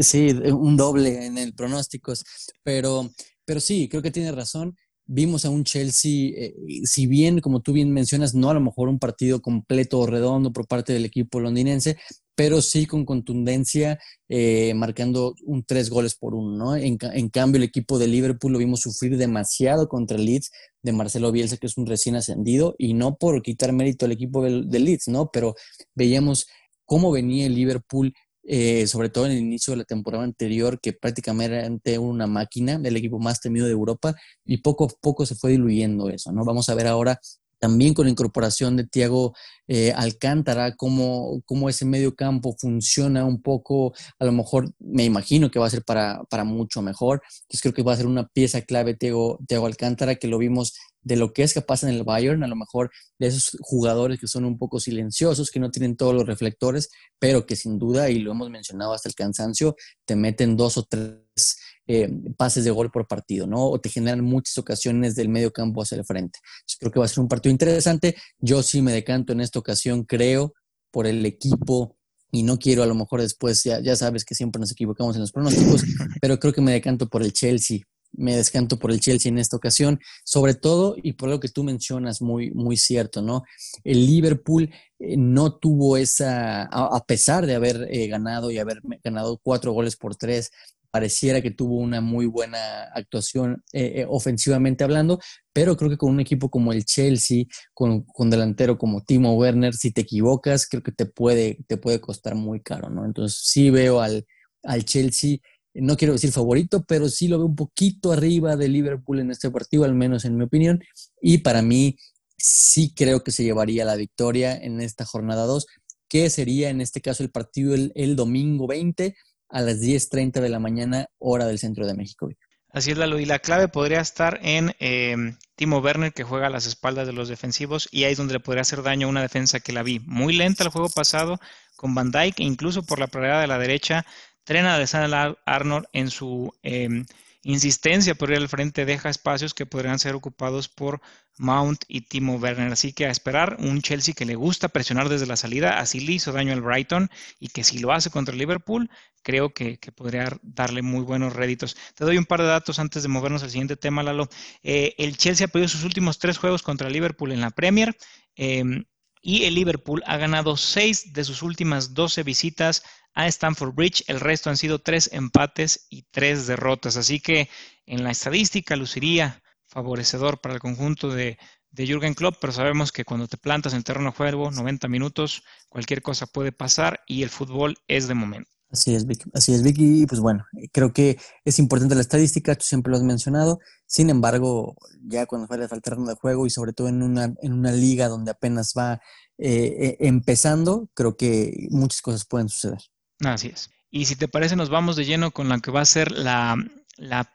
sí, un doble en el pronósticos. Pero, pero sí, creo que tiene razón. Vimos a un Chelsea, eh, si bien, como tú bien mencionas, no a lo mejor un partido completo o redondo por parte del equipo londinense, pero sí con contundencia, eh, marcando un tres goles por uno, ¿no? En, cambio, el equipo de Liverpool lo vimos sufrir demasiado contra el Leeds de Marcelo Bielsa, que es un recién ascendido, y no por quitar mérito al equipo del, Leeds, ¿no? Pero veíamos cómo venía el Liverpool, eh, sobre todo en el inicio de la temporada anterior, que prácticamente era una máquina, el equipo más temido de Europa, y poco a poco se fue diluyendo eso, ¿no? Vamos a ver ahora también con la incorporación de Tiago eh, Alcántara, cómo, cómo, ese medio campo funciona un poco, a lo mejor me imagino que va a ser para, para mucho mejor. Entonces creo que va a ser una pieza clave Tiago, Alcántara, que lo vimos de lo que es capaz en el Bayern, a lo mejor de esos jugadores que son un poco silenciosos, que no tienen todos los reflectores, pero que sin duda, y lo hemos mencionado hasta el cansancio, te meten dos o tres eh, pases de gol por partido, ¿no? O te generan muchas ocasiones del medio campo hacia el frente. creo que va a ser un partido interesante. Yo sí me decanto en esta ocasión, creo, por el equipo y no quiero a lo mejor después, ya, ya sabes que siempre nos equivocamos en los pronósticos, pero creo que me decanto por el Chelsea. Me descanto por el Chelsea en esta ocasión, sobre todo y por lo que tú mencionas, muy, muy cierto, ¿no? El Liverpool eh, no tuvo esa, a, pesar de haber eh, ganado y haber ganado cuatro goles por tres, pareciera que tuvo una muy buena actuación eh, eh, ofensivamente hablando, pero creo que con un equipo como el Chelsea, con, con, delantero como Timo Werner, si te equivocas, creo que te puede, te puede costar muy caro, ¿no? Entonces sí veo al, al Chelsea, no quiero decir favorito, pero sí lo veo un poquito arriba de Liverpool en este partido, al menos en mi opinión, y para mí sí creo que se llevaría la victoria en esta jornada 2, que sería en este caso el partido el, el domingo 20 a las 10.30 de la mañana, hora del centro de México. Así es, Lalo. Y la clave podría estar en eh, Timo Werner, que juega a las espaldas de los defensivos, y ahí es donde le podría hacer daño a una defensa que la vi muy lenta el juego pasado con Van Dyke, e incluso por la pradera de la derecha, trena de San Arnold en su eh, insistencia por ir al frente deja espacios que podrían ser ocupados por Mount y Timo Werner. Así que a esperar un Chelsea que le gusta presionar desde la salida, así le hizo daño al Brighton y que si lo hace contra Liverpool, creo que, podría darle muy buenos réditos. Te doy un par de datos antes de movernos al siguiente tema, Lalo. Eh, el Chelsea ha perdido sus últimos tres juegos contra Liverpool en la Premier. Em, y el Liverpool ha ganado seis de sus últimas 12 visitas a Stamford Bridge. El resto han sido tres empates y tres derrotas. Así que en la estadística luciría favorecedor para el conjunto de, de Jürgen Klopp, pero sabemos que cuando te plantas en terreno de juego, 90 minutos, cualquier cosa puede pasar y el fútbol es de momento. Así es, Vicky. Así es, Vicky. Y pues bueno, creo que es importante la estadística, tú siempre lo has mencionado. Sin embargo, ya cuando sales al terreno de juego y sobre todo en una, en una liga donde apenas va eh, eh, empezando, creo que muchas cosas pueden suceder. Así es. Y si te parece, nos vamos de lleno con la que va a ser la,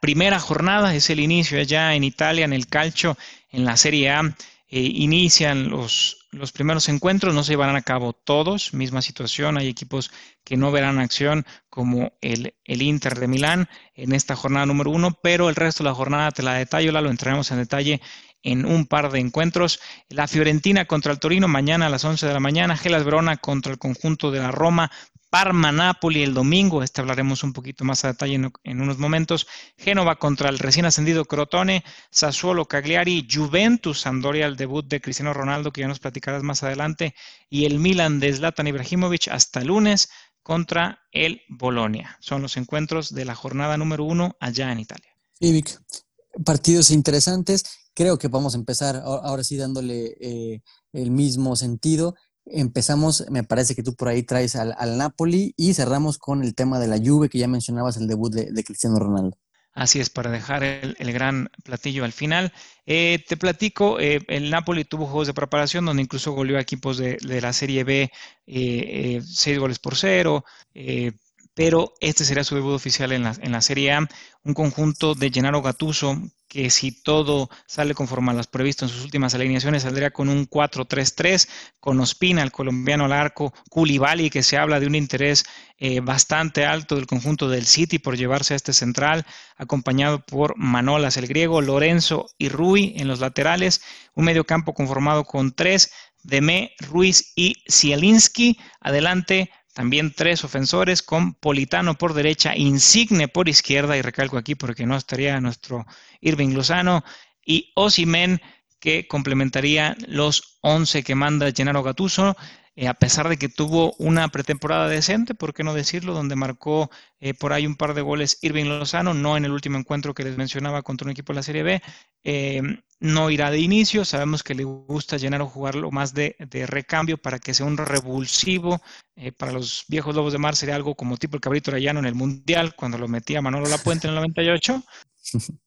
primera jornada, es el inicio allá en Italia, en el calcio, en la Serie A. Eh, inician los, los primeros encuentros, no se llevarán a cabo todos, misma situación, hay equipos que no verán acción como el, Inter de Milán en esta jornada número uno, pero el resto de la jornada te la detallo, la lo entraremos en detalle en un par de encuentros. La Fiorentina contra el Torino mañana a las 11 de la mañana, Gelas Verona contra el conjunto de la Roma Parma Napoli el domingo, este hablaremos un poquito más a detalle en, unos momentos. Génova contra el recién ascendido Crotone, Sassuolo Cagliari, Juventus Sampdoria el debut de Cristiano Ronaldo que ya nos platicarás más adelante y el Milan de Zlatan Ibrahimovic hasta lunes contra el Bolonia. Son los encuentros de la jornada número uno allá en Italia. Sí, partidos interesantes. Creo que vamos a empezar ahora sí dándole eh, el mismo sentido Empezamos, me parece que tú por ahí traes al, Napoli y cerramos con el tema de la Juve que ya mencionabas, el debut de, Cristiano Ronaldo. Así es, para dejar el, gran platillo al final. Eh, te platico, eh, el Napoli tuvo juegos de preparación donde incluso goleó a equipos de, la Serie B eh, seis goles por cero, pero este sería su debut oficial en la, en la Serie A. Un conjunto de Gennaro Gattuso que si todo sale conforme a las previsto en sus últimas alineaciones, saldría con un 4-3-3, con Ospina, el colombiano al arco, Culibali, que se habla de un interés eh, bastante alto del conjunto del City por llevarse a este central, acompañado por Manolas, el griego, Lorenzo y Rui en los laterales, un medio campo conformado con tres, Deme, Ruiz y Zielinski, adelante también tres ofensores con Politano por derecha, Insigne por izquierda, y recalco aquí porque no estaría nuestro Irving Lozano, y Osimen que complementaría los 11 que manda Gennaro Gattuso. Eh, a pesar de que tuvo una pretemporada decente, por qué no decirlo, donde marcó eh, por ahí un par de goles Irving Lozano, no en el último encuentro que les mencionaba contra un equipo de la Serie B, eh, no irá de inicio, sabemos que le gusta llenar o jugarlo más de, recambio para que sea un revulsivo, para los viejos Lobos de Mar sería algo como tipo el cabrito rayano en el Mundial, cuando lo metía Manolo Lapuente en el 98.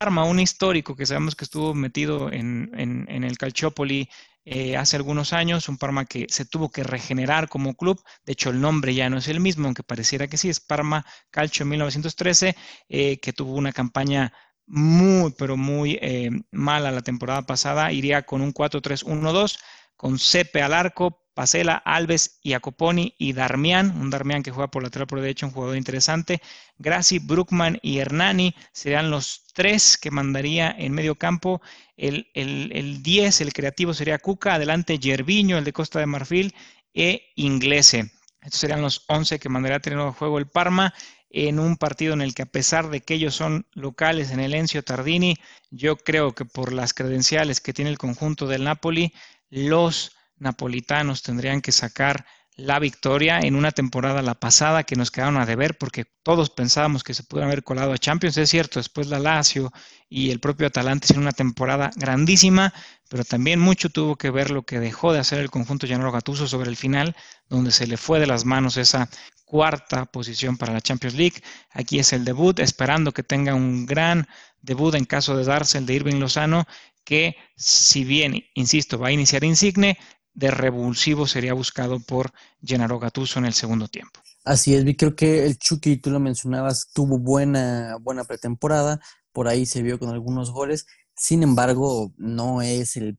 Arma, un histórico que sabemos que estuvo metido en, en el Calciopoli eh, hace algunos años, un Parma que se tuvo que regenerar como club, de hecho el nombre ya no es el mismo, aunque pareciera que sí, es Parma Calcio 1913, eh, que tuvo una campaña muy, pero muy eh, mala la temporada pasada, iría con un 4-3-1-2, con Sepe al arco, Pacela, Alves, Iacoponi y Darmian, un Darmian que juega por lateral por derecha, un jugador interesante. Graci, Brookman y Hernani serían los tres que mandaría en medio campo. El, el, 10, el creativo sería Cuca, adelante Yerviño, el de Costa de Marfil, e Inglese. Estos serían los 11 que mandaría a tener el juego el Parma en un partido en el que a pesar de que ellos son locales en el Encio Tardini, yo creo que por las credenciales que tiene el conjunto del Napoli, los napolitanos tendrían que sacar la victoria en una temporada la pasada que nos quedaron a deber porque todos pensábamos que se pudieran haber colado a Champions. Es cierto, después la Lazio y el propio Atalanta hicieron una temporada grandísima, pero también mucho tuvo que ver lo que dejó de hacer el conjunto Llanero Gatuso sobre el final, donde se le fue de las manos esa cuarta posición para la Champions League. Aquí es el debut, esperando que tenga un gran debut en caso de darse el de Irving Lozano, que si bien, insisto, va a iniciar Insigne, de revulsivo sería buscado por Gennaro Gattuso en el segundo tiempo. Así es, vi creo que el Chucky, tú lo mencionabas, tuvo buena, buena pretemporada, por ahí se vio con algunos goles, sin embargo, no es el,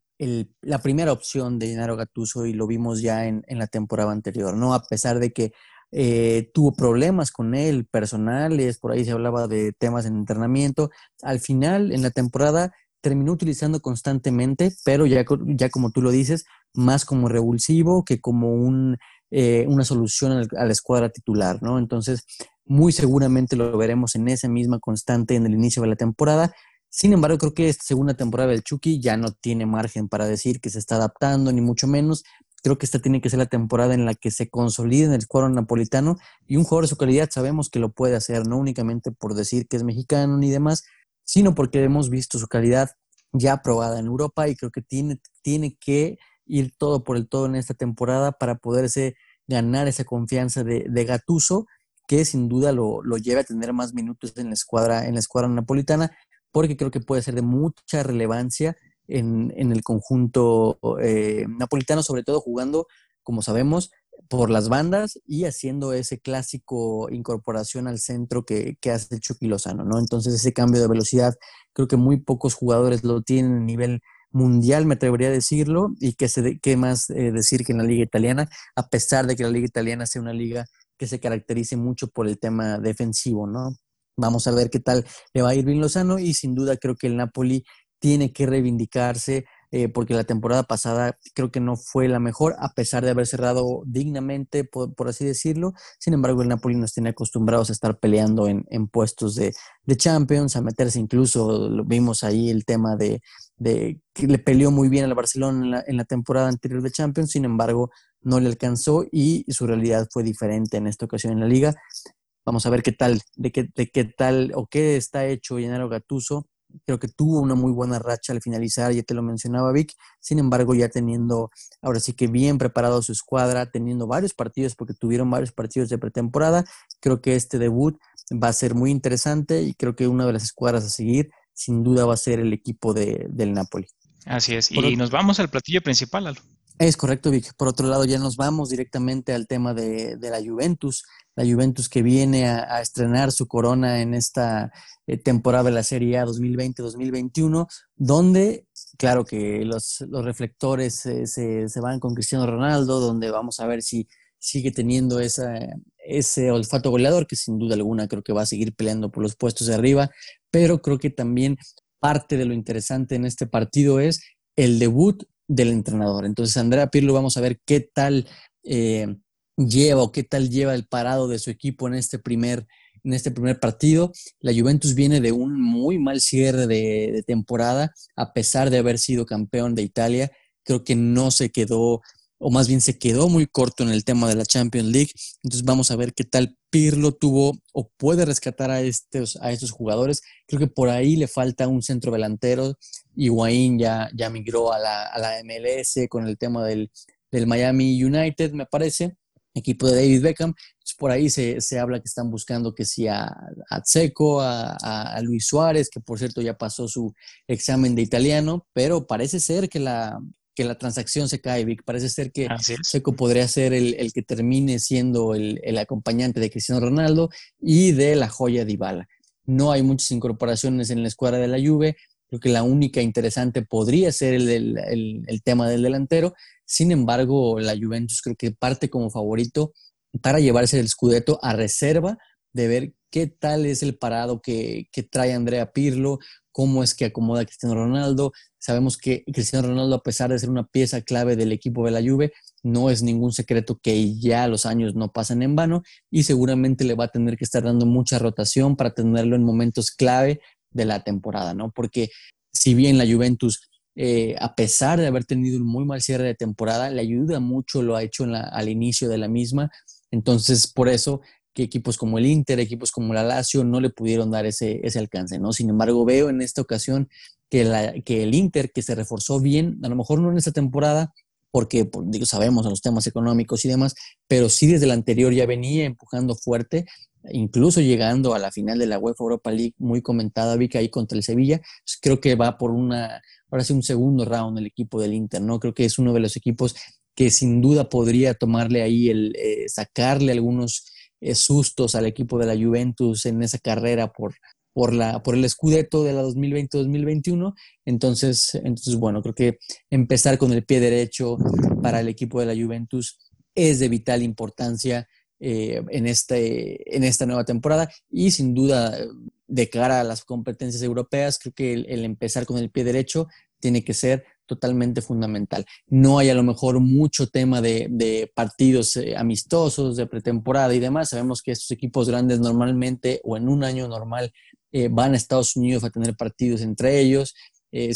la primera opción de Gennaro Gattuso y lo vimos ya en, en la temporada anterior, ¿no? A pesar de que eh, tuvo problemas con él personales, por ahí se hablaba de temas en entrenamiento, al final, en la temporada, terminó utilizando constantemente, pero ya, ya como tú lo dices, más como revulsivo que como un, eh, una solución a la escuadra titular, ¿no? Entonces, muy seguramente lo veremos en esa misma constante en el inicio de la temporada. Sin embargo, creo que esta segunda temporada del Chucky ya no tiene margen para decir que se está adaptando, ni mucho menos. Creo que esta tiene que ser la temporada en la que se consolide en el cuadro napolitano y un jugador de su calidad sabemos que lo puede hacer, no únicamente por decir que es mexicano ni demás, sino porque hemos visto su calidad ya probada en Europa y creo que tiene, tiene que ir todo por el todo en esta temporada para poderse ganar esa confianza de, de Gatuso, que sin duda lo, lo lleve a tener más minutos en la escuadra, en la escuadra napolitana, porque creo que puede ser de mucha relevancia en, en el conjunto eh, napolitano, sobre todo jugando, como sabemos, por las bandas y haciendo ese clásico incorporación al centro que, que hace Chucky Lozano, ¿no? Entonces ese cambio de velocidad creo que muy pocos jugadores lo tienen a nivel mundial, me atrevería a decirlo, y que, se, qué más eh, decir que en la liga italiana, a pesar de que la liga italiana sea una liga que se caracterice mucho por el tema defensivo, ¿no? Vamos a ver qué tal le va a ir bien Lozano y sin duda creo que el Napoli tiene que reivindicarse, eh, porque la temporada pasada creo que no fue la mejor, a pesar de haber cerrado dignamente, por, así decirlo. Sin embargo, el Napoli nos tiene acostumbrados a estar peleando en, puestos de, Champions, a meterse incluso, vimos ahí el tema de, que le peleó muy bien al Barcelona en la, temporada anterior de Champions, sin embargo, no le alcanzó y su realidad fue diferente en esta ocasión en la liga. Vamos a ver qué tal, de qué, de qué tal o qué está hecho Llenaro Gatuso creo que tuvo una muy buena racha al finalizar, ya te lo mencionaba Vic, sin embargo ya teniendo ahora sí que bien preparado su escuadra, teniendo varios partidos, porque tuvieron varios partidos de pretemporada, creo que este debut va a ser muy interesante y creo que una de las escuadras a seguir sin duda va a ser el equipo de, del Napoli. Así es, y nos vamos al platillo principal, Aldo. Es correcto, Vic. Por otro lado, ya nos vamos directamente al tema de, la Juventus. La Juventus que viene a, estrenar su corona en esta eh, temporada de la Serie A 2020-2021, donde, claro que los, reflectores se, se, van con Cristiano Ronaldo, donde vamos a ver si sigue teniendo ese olfato goleador, que sin duda alguna creo que va a seguir peleando por los puestos de arriba, pero creo que también parte de lo interesante en este partido es el debut del entrenador. Entonces, Andrea Pirlo, vamos a ver qué tal eh, lleva o qué tal lleva el parado de su equipo en este primer en este primer partido. La Juventus viene de un muy mal cierre de, temporada, a pesar de haber sido campeón de Italia. Creo que no se quedó o más bien se quedó muy corto en el tema de la Champions League. Entonces vamos a ver qué tal Pirlo tuvo o puede rescatar a estos, a estos jugadores. Creo que por ahí le falta un centro delantero. Higuaín ya, ya migró a la, a la MLS con el tema del, del, Miami United, me parece, equipo de David Beckham. Entonces por ahí se, se habla que están buscando que sí a, a Seco, a, a Luis Suárez, que por cierto ya pasó su examen de italiano, pero parece ser que la, que la transacción se cae, Vic. Parece ser que Seco podría ser el, que termine siendo el, acompañante de Cristiano Ronaldo y de la joya de Ibala. No hay muchas incorporaciones en la escuadra de la Juve. Creo que la única interesante podría ser el, tema del delantero. Sin embargo, la Juventus creo que parte como favorito para llevarse el Scudetto a reserva de ver qué tal es el parado que, que trae Andrea Pirlo, cómo es que acomoda a Cristiano Ronaldo. Sabemos que Cristiano Ronaldo, a pesar de ser una pieza clave del equipo de la Juve, no es ningún secreto que ya los años no pasan en vano y seguramente le va a tener que estar dando mucha rotación para tenerlo en momentos clave de la temporada, ¿no? Porque si bien la Juventus eh, a pesar de haber tenido un muy mal cierre de temporada, le ayuda mucho, lo ha hecho al inicio de la misma. Entonces, por eso que equipos como el Inter, equipos como la Lazio no le pudieron dar ese, ese alcance, ¿no? Sin embargo, veo en esta ocasión que, la, que el Inter, que se reforzó bien, a lo mejor no en esta temporada, porque pues, sabemos los temas económicos y demás, pero sí desde el anterior ya venía empujando fuerte, incluso llegando a la final de la UEFA Europa League, muy comentada, vi que ahí contra el Sevilla, pues, creo que va por una, ahora sí un segundo round el equipo del Inter, ¿no? Creo que es uno de los equipos que sin duda podría tomarle ahí el, eh, sacarle algunos eh, sustos al equipo de la Juventus en esa carrera por, por, la, por el escudeto de la 2020-2021. Entonces, entonces, bueno, creo que empezar con el pie derecho para el equipo de la Juventus es de vital importancia eh, en, este, en esta nueva temporada y sin duda de cara a las competencias europeas, creo que el empezar con el pie derecho tiene que ser totalmente fundamental. No hay a lo mejor mucho tema de, partidos eh, amistosos, de pretemporada y demás. Sabemos que estos equipos grandes normalmente o en un año normal eh, van a Estados Unidos a tener partidos entre ellos. Eh,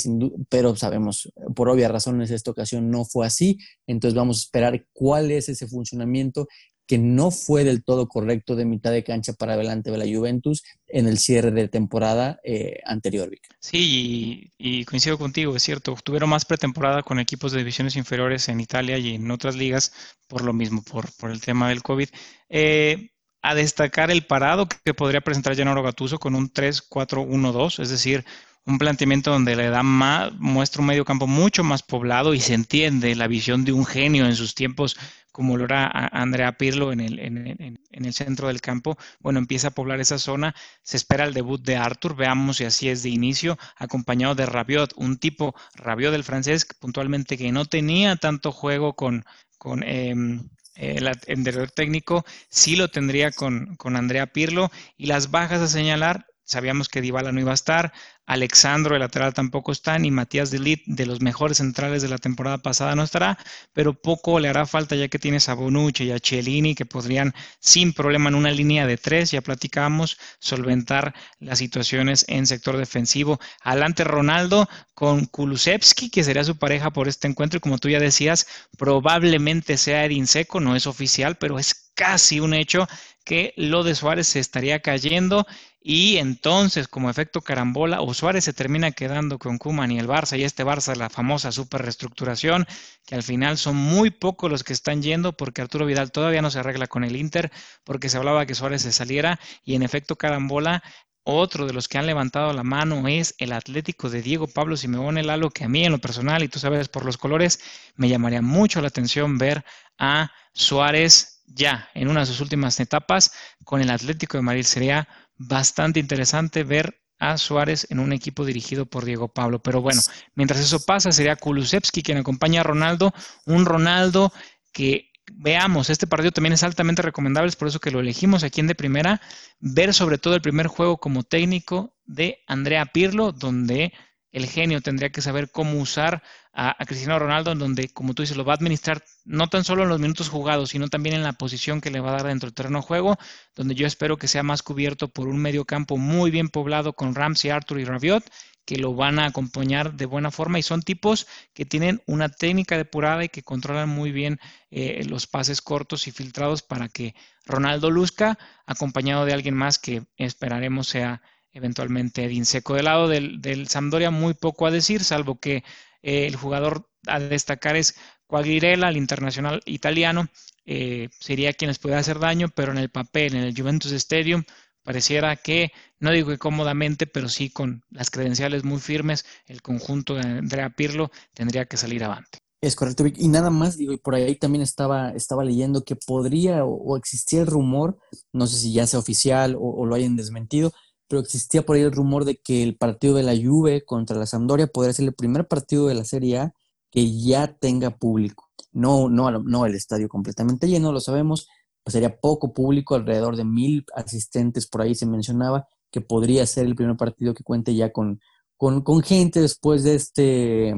pero sabemos, por obvias razones, esta ocasión no fue así. Entonces vamos a esperar cuál es ese funcionamiento que no fue del todo correcto de mitad de cancha para adelante de la Juventus en el cierre de temporada eh, anterior. Sí, y, coincido contigo, es cierto, tuvieron más pretemporada con equipos de divisiones inferiores en Italia y en otras ligas por lo mismo, por, el tema del COVID. Eh, a destacar el parado que podría presentar Gennaro Gattuso con un 3-4-1-2, es decir, un planteamiento donde le da más, muestra un medio campo mucho más poblado y se entiende la visión de un genio en sus tiempos como lo era Andrea Pirlo en el, en, el, centro del campo, bueno, empieza a poblar esa zona, se espera el debut de Arthur, veamos si así es de inicio, acompañado de Rabiot, un tipo Rabiot del francés puntualmente que no tenía tanto juego con, con em, el entrenador técnico, sí lo tendría con, con Andrea Pirlo, y las bajas a señalar, sabíamos que Dybala no iba a estar, Alexandro, el lateral, tampoco está, ni Matías Delit, de los mejores centrales de la temporada pasada, no estará, pero poco le hará falta ya que tienes a Bonucci y a Chiellini que podrían sin problema en una línea de tres, ya platicamos, solventar las situaciones en sector defensivo. Adelante Ronaldo con Kulusevski, que sería su pareja por este encuentro, y como tú ya decías, probablemente sea Edin Seco, no es oficial, pero es casi un hecho que lo de Suárez se estaría cayendo y entonces como efecto carambola o Suárez se termina quedando con Kuman y el Barça y este Barça la famosa super reestructuración que al final son muy pocos los que están yendo porque Arturo Vidal todavía no se arregla con el Inter porque se hablaba que Suárez se saliera y en efecto carambola otro de los que han levantado la mano es el Atlético de Diego Pablo Simeone Lalo, que a mí en lo personal, y tú sabes por los colores, me llamaría mucho la atención ver a Suárez ya en una de sus últimas etapas con el Atlético de Madrid. Sería bastante interesante ver a Suárez en un equipo dirigido por Diego Pablo. Pero bueno, mientras eso pasa, sería Kulusevski quien acompaña a Ronaldo, un Ronaldo que veamos, este partido también es altamente recomendable, es por eso que lo elegimos aquí en de primera, ver sobre todo el primer juego como técnico de Andrea Pirlo, donde el genio tendría que saber cómo usar a, Cristiano Ronaldo, en donde, como tú dices, lo va a administrar no tan solo en los minutos jugados, sino también en la posición que le va a dar dentro del terreno de juego, donde yo espero que sea más cubierto por un medio campo muy bien poblado con Ramsey, Arthur y Raviot, que lo van a acompañar de buena forma y son tipos que tienen una técnica depurada y que controlan muy bien eh, los pases cortos y filtrados para que Ronaldo luzca, acompañado de alguien más que esperaremos sea eventualmente Edin Seco. Del lado del, del Sampdoria muy poco a decir, salvo que eh, el jugador a destacar es Quagliarella, el internacional italiano, eh, sería quien les puede hacer daño, pero en el papel, en el Juventus Stadium, pareciera que, no digo que cómodamente, pero sí con las credenciales muy firmes, el conjunto de Andrea Pirlo tendría que salir avante. Es correcto, Y nada más, digo, y por ahí también estaba, estaba leyendo que podría o, existía el rumor, no sé si ya sea oficial o, lo hayan desmentido, pero existía por ahí el rumor de que el partido de la Juve contra la Sampdoria podría ser el primer partido de la Serie A que ya tenga público. No, no, no el estadio completamente lleno, lo sabemos, pues sería poco público, alrededor de mil asistentes por ahí se mencionaba, que podría ser el primer partido que cuente ya con, con, con gente después de este,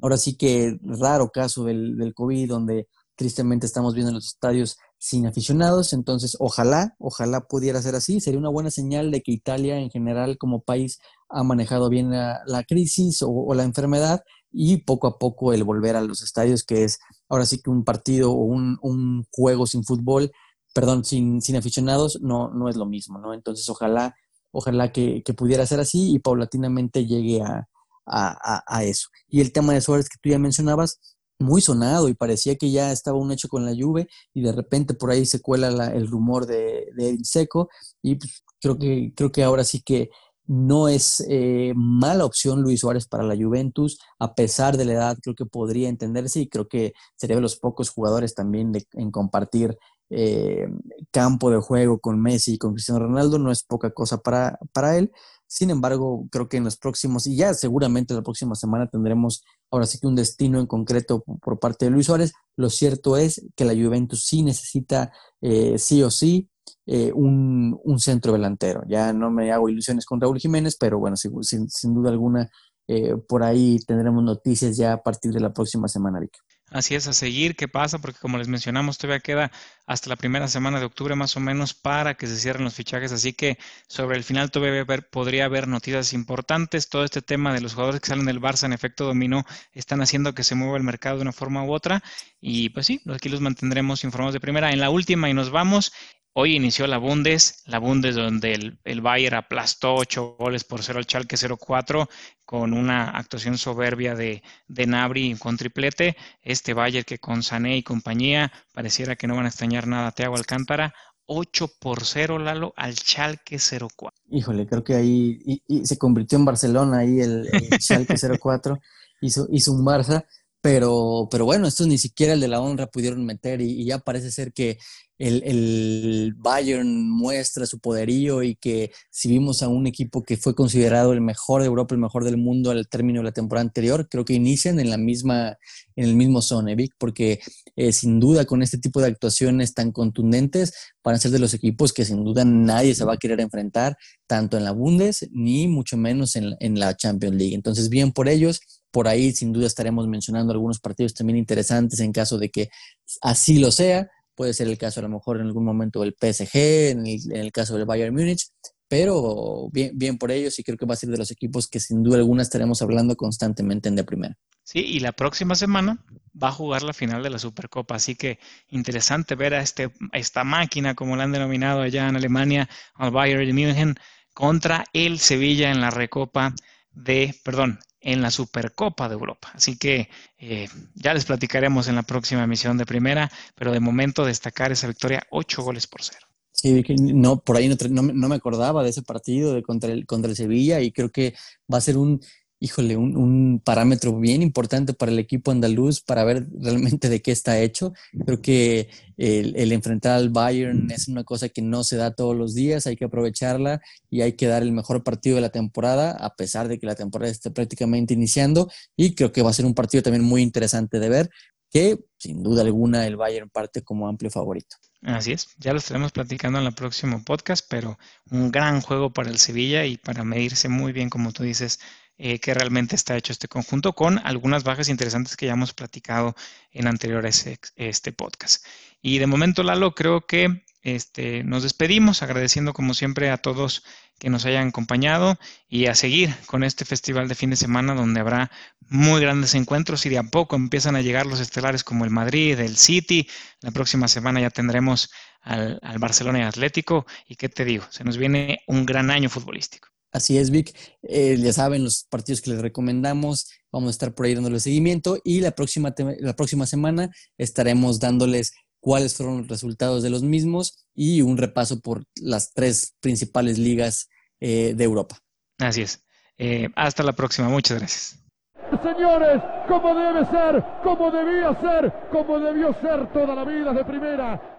ahora sí que raro caso del, del COVID, donde tristemente estamos viendo los estadios sin aficionados, entonces ojalá, ojalá pudiera ser así, sería una buena señal de que Italia en general como país ha manejado bien la, crisis o, la enfermedad y poco a poco el volver a los estadios, que es ahora sí que un partido o un, un juego sin fútbol, perdón, sin, sin aficionados, no, no es lo mismo, ¿no? Entonces ojalá, ojalá que, pudiera ser así y paulatinamente llegue a, a, a, eso. Y el tema de Suárez que tú ya mencionabas, muy sonado y parecía que ya estaba un hecho con la Juve y de repente por ahí se cuela el rumor de, de Seco y pues, creo que creo que ahora sí que no es eh, mala opción Luis Suárez para la Juventus, a pesar de la edad, creo que podría entenderse y creo que sería de los pocos jugadores también en compartir eh, campo de juego con Messi y con Cristiano Ronaldo, no es poca cosa para, para él. Sin embargo, creo que en los próximos, y ya seguramente la próxima semana tendremos ahora sí que un destino en concreto por parte de Luis Suárez. Lo cierto es que la Juventus sí necesita eh, sí o sí eh, un, centro delantero. Ya no me hago ilusiones con Raúl Jiménez, pero bueno, sin, sin, duda alguna, eh, por ahí tendremos noticias ya a partir de la próxima semana, Vic. Así es, a seguir qué pasa, porque como les mencionamos, todavía queda hasta la primera semana de octubre más o menos para que se cierren los fichajes, así que sobre el final todavía podría haber noticias importantes. Todo este tema de los jugadores que salen del Barça en efecto dominó están haciendo que se mueva el mercado de una forma u otra y pues sí, aquí los mantendremos informados de primera. En la última y nos vamos, Hoy inició la Bundes, la Bundes donde el, el Bayern aplastó 8 goles por 0 al Schalke 0-4 con una actuación soberbia de, de Nabri con triplete. Este Bayern que con Sané y compañía pareciera que no van a extrañar nada a Thiago Alcántara. 8 por 0, Lalo, al Schalke 0-4. Híjole, creo que ahí y, se convirtió en Barcelona ahí el, el Schalke 0-4, hizo, hizo un Barça, pero, pero bueno, estos ni siquiera el de la honra pudieron meter y, ya parece ser que el, Bayern muestra su poderío y que si vimos a un equipo que fue considerado el mejor de Europa, el mejor del mundo al término de la temporada anterior, creo que inician en la misma, en el mismo zone, porque eh, sin duda con este tipo de actuaciones tan contundentes van a ser de los equipos que sin duda nadie se va a querer enfrentar, tanto en la Bundes ni mucho menos en, en la Champions League. Entonces, bien por ellos. Por ahí, sin duda, estaremos mencionando algunos partidos también interesantes en caso de que así lo sea Puede ser el caso a lo mejor en algún momento del PSG, en el, caso del Bayern Múnich, pero bien, bien por ellos y creo que va a ser de los equipos que sin duda alguna estaremos hablando constantemente en de primera. Sí, y la próxima semana va a jugar la final de la Supercopa, así que interesante ver a, este, esta máquina, como la han denominado allá en Alemania, al Bayern München, contra el Sevilla en la Recopa de, perdón, en la Supercopa de Europa. Así que eh, ya les platicaremos en la próxima emisión de primera, pero de momento destacar esa victoria, ocho goles por cero. Sí, no, por ahí no, no, me acordaba de ese partido de contra el, contra el Sevilla y creo que va a ser un, híjole, un, parámetro bien importante para el equipo andaluz para ver realmente de qué está hecho. Creo que el, enfrentar al Bayern es una cosa que no se da todos los días, hay que aprovecharla y hay que dar el mejor partido de la temporada, a pesar de que la temporada esté prácticamente iniciando. Y creo que va a ser un partido también muy interesante de ver, que sin duda alguna el Bayern parte como amplio favorito. Así es, ya lo estaremos platicando en el próximo podcast, pero un gran juego para el Sevilla y para medirse muy bien, como tú dices, eh, que realmente está hecho este conjunto, con algunas bajas interesantes que ya hemos platicado en anteriores este podcast. Y de momento, Lalo, creo que este, nos despedimos agradeciendo como siempre a todos que nos hayan acompañado y a seguir con este festival de fin de semana donde habrá muy grandes encuentros y de a poco empiezan a llegar los estelares como el Madrid, el City. La próxima semana ya tendremos al, Barcelona y Atlético y qué te digo, se nos viene un gran año futbolístico. Así es, Vic. Eh, ya saben los partidos que les recomendamos. Vamos a estar por ahí dándole seguimiento y la próxima, la próxima semana estaremos dándoles cuáles fueron los resultados de los mismos y un repaso por las tres principales ligas eh, de Europa. Así es. Eh, hasta la próxima. Muchas gracias. Señores, como debe ser, como debía ser, como debió ser toda la vida de primera.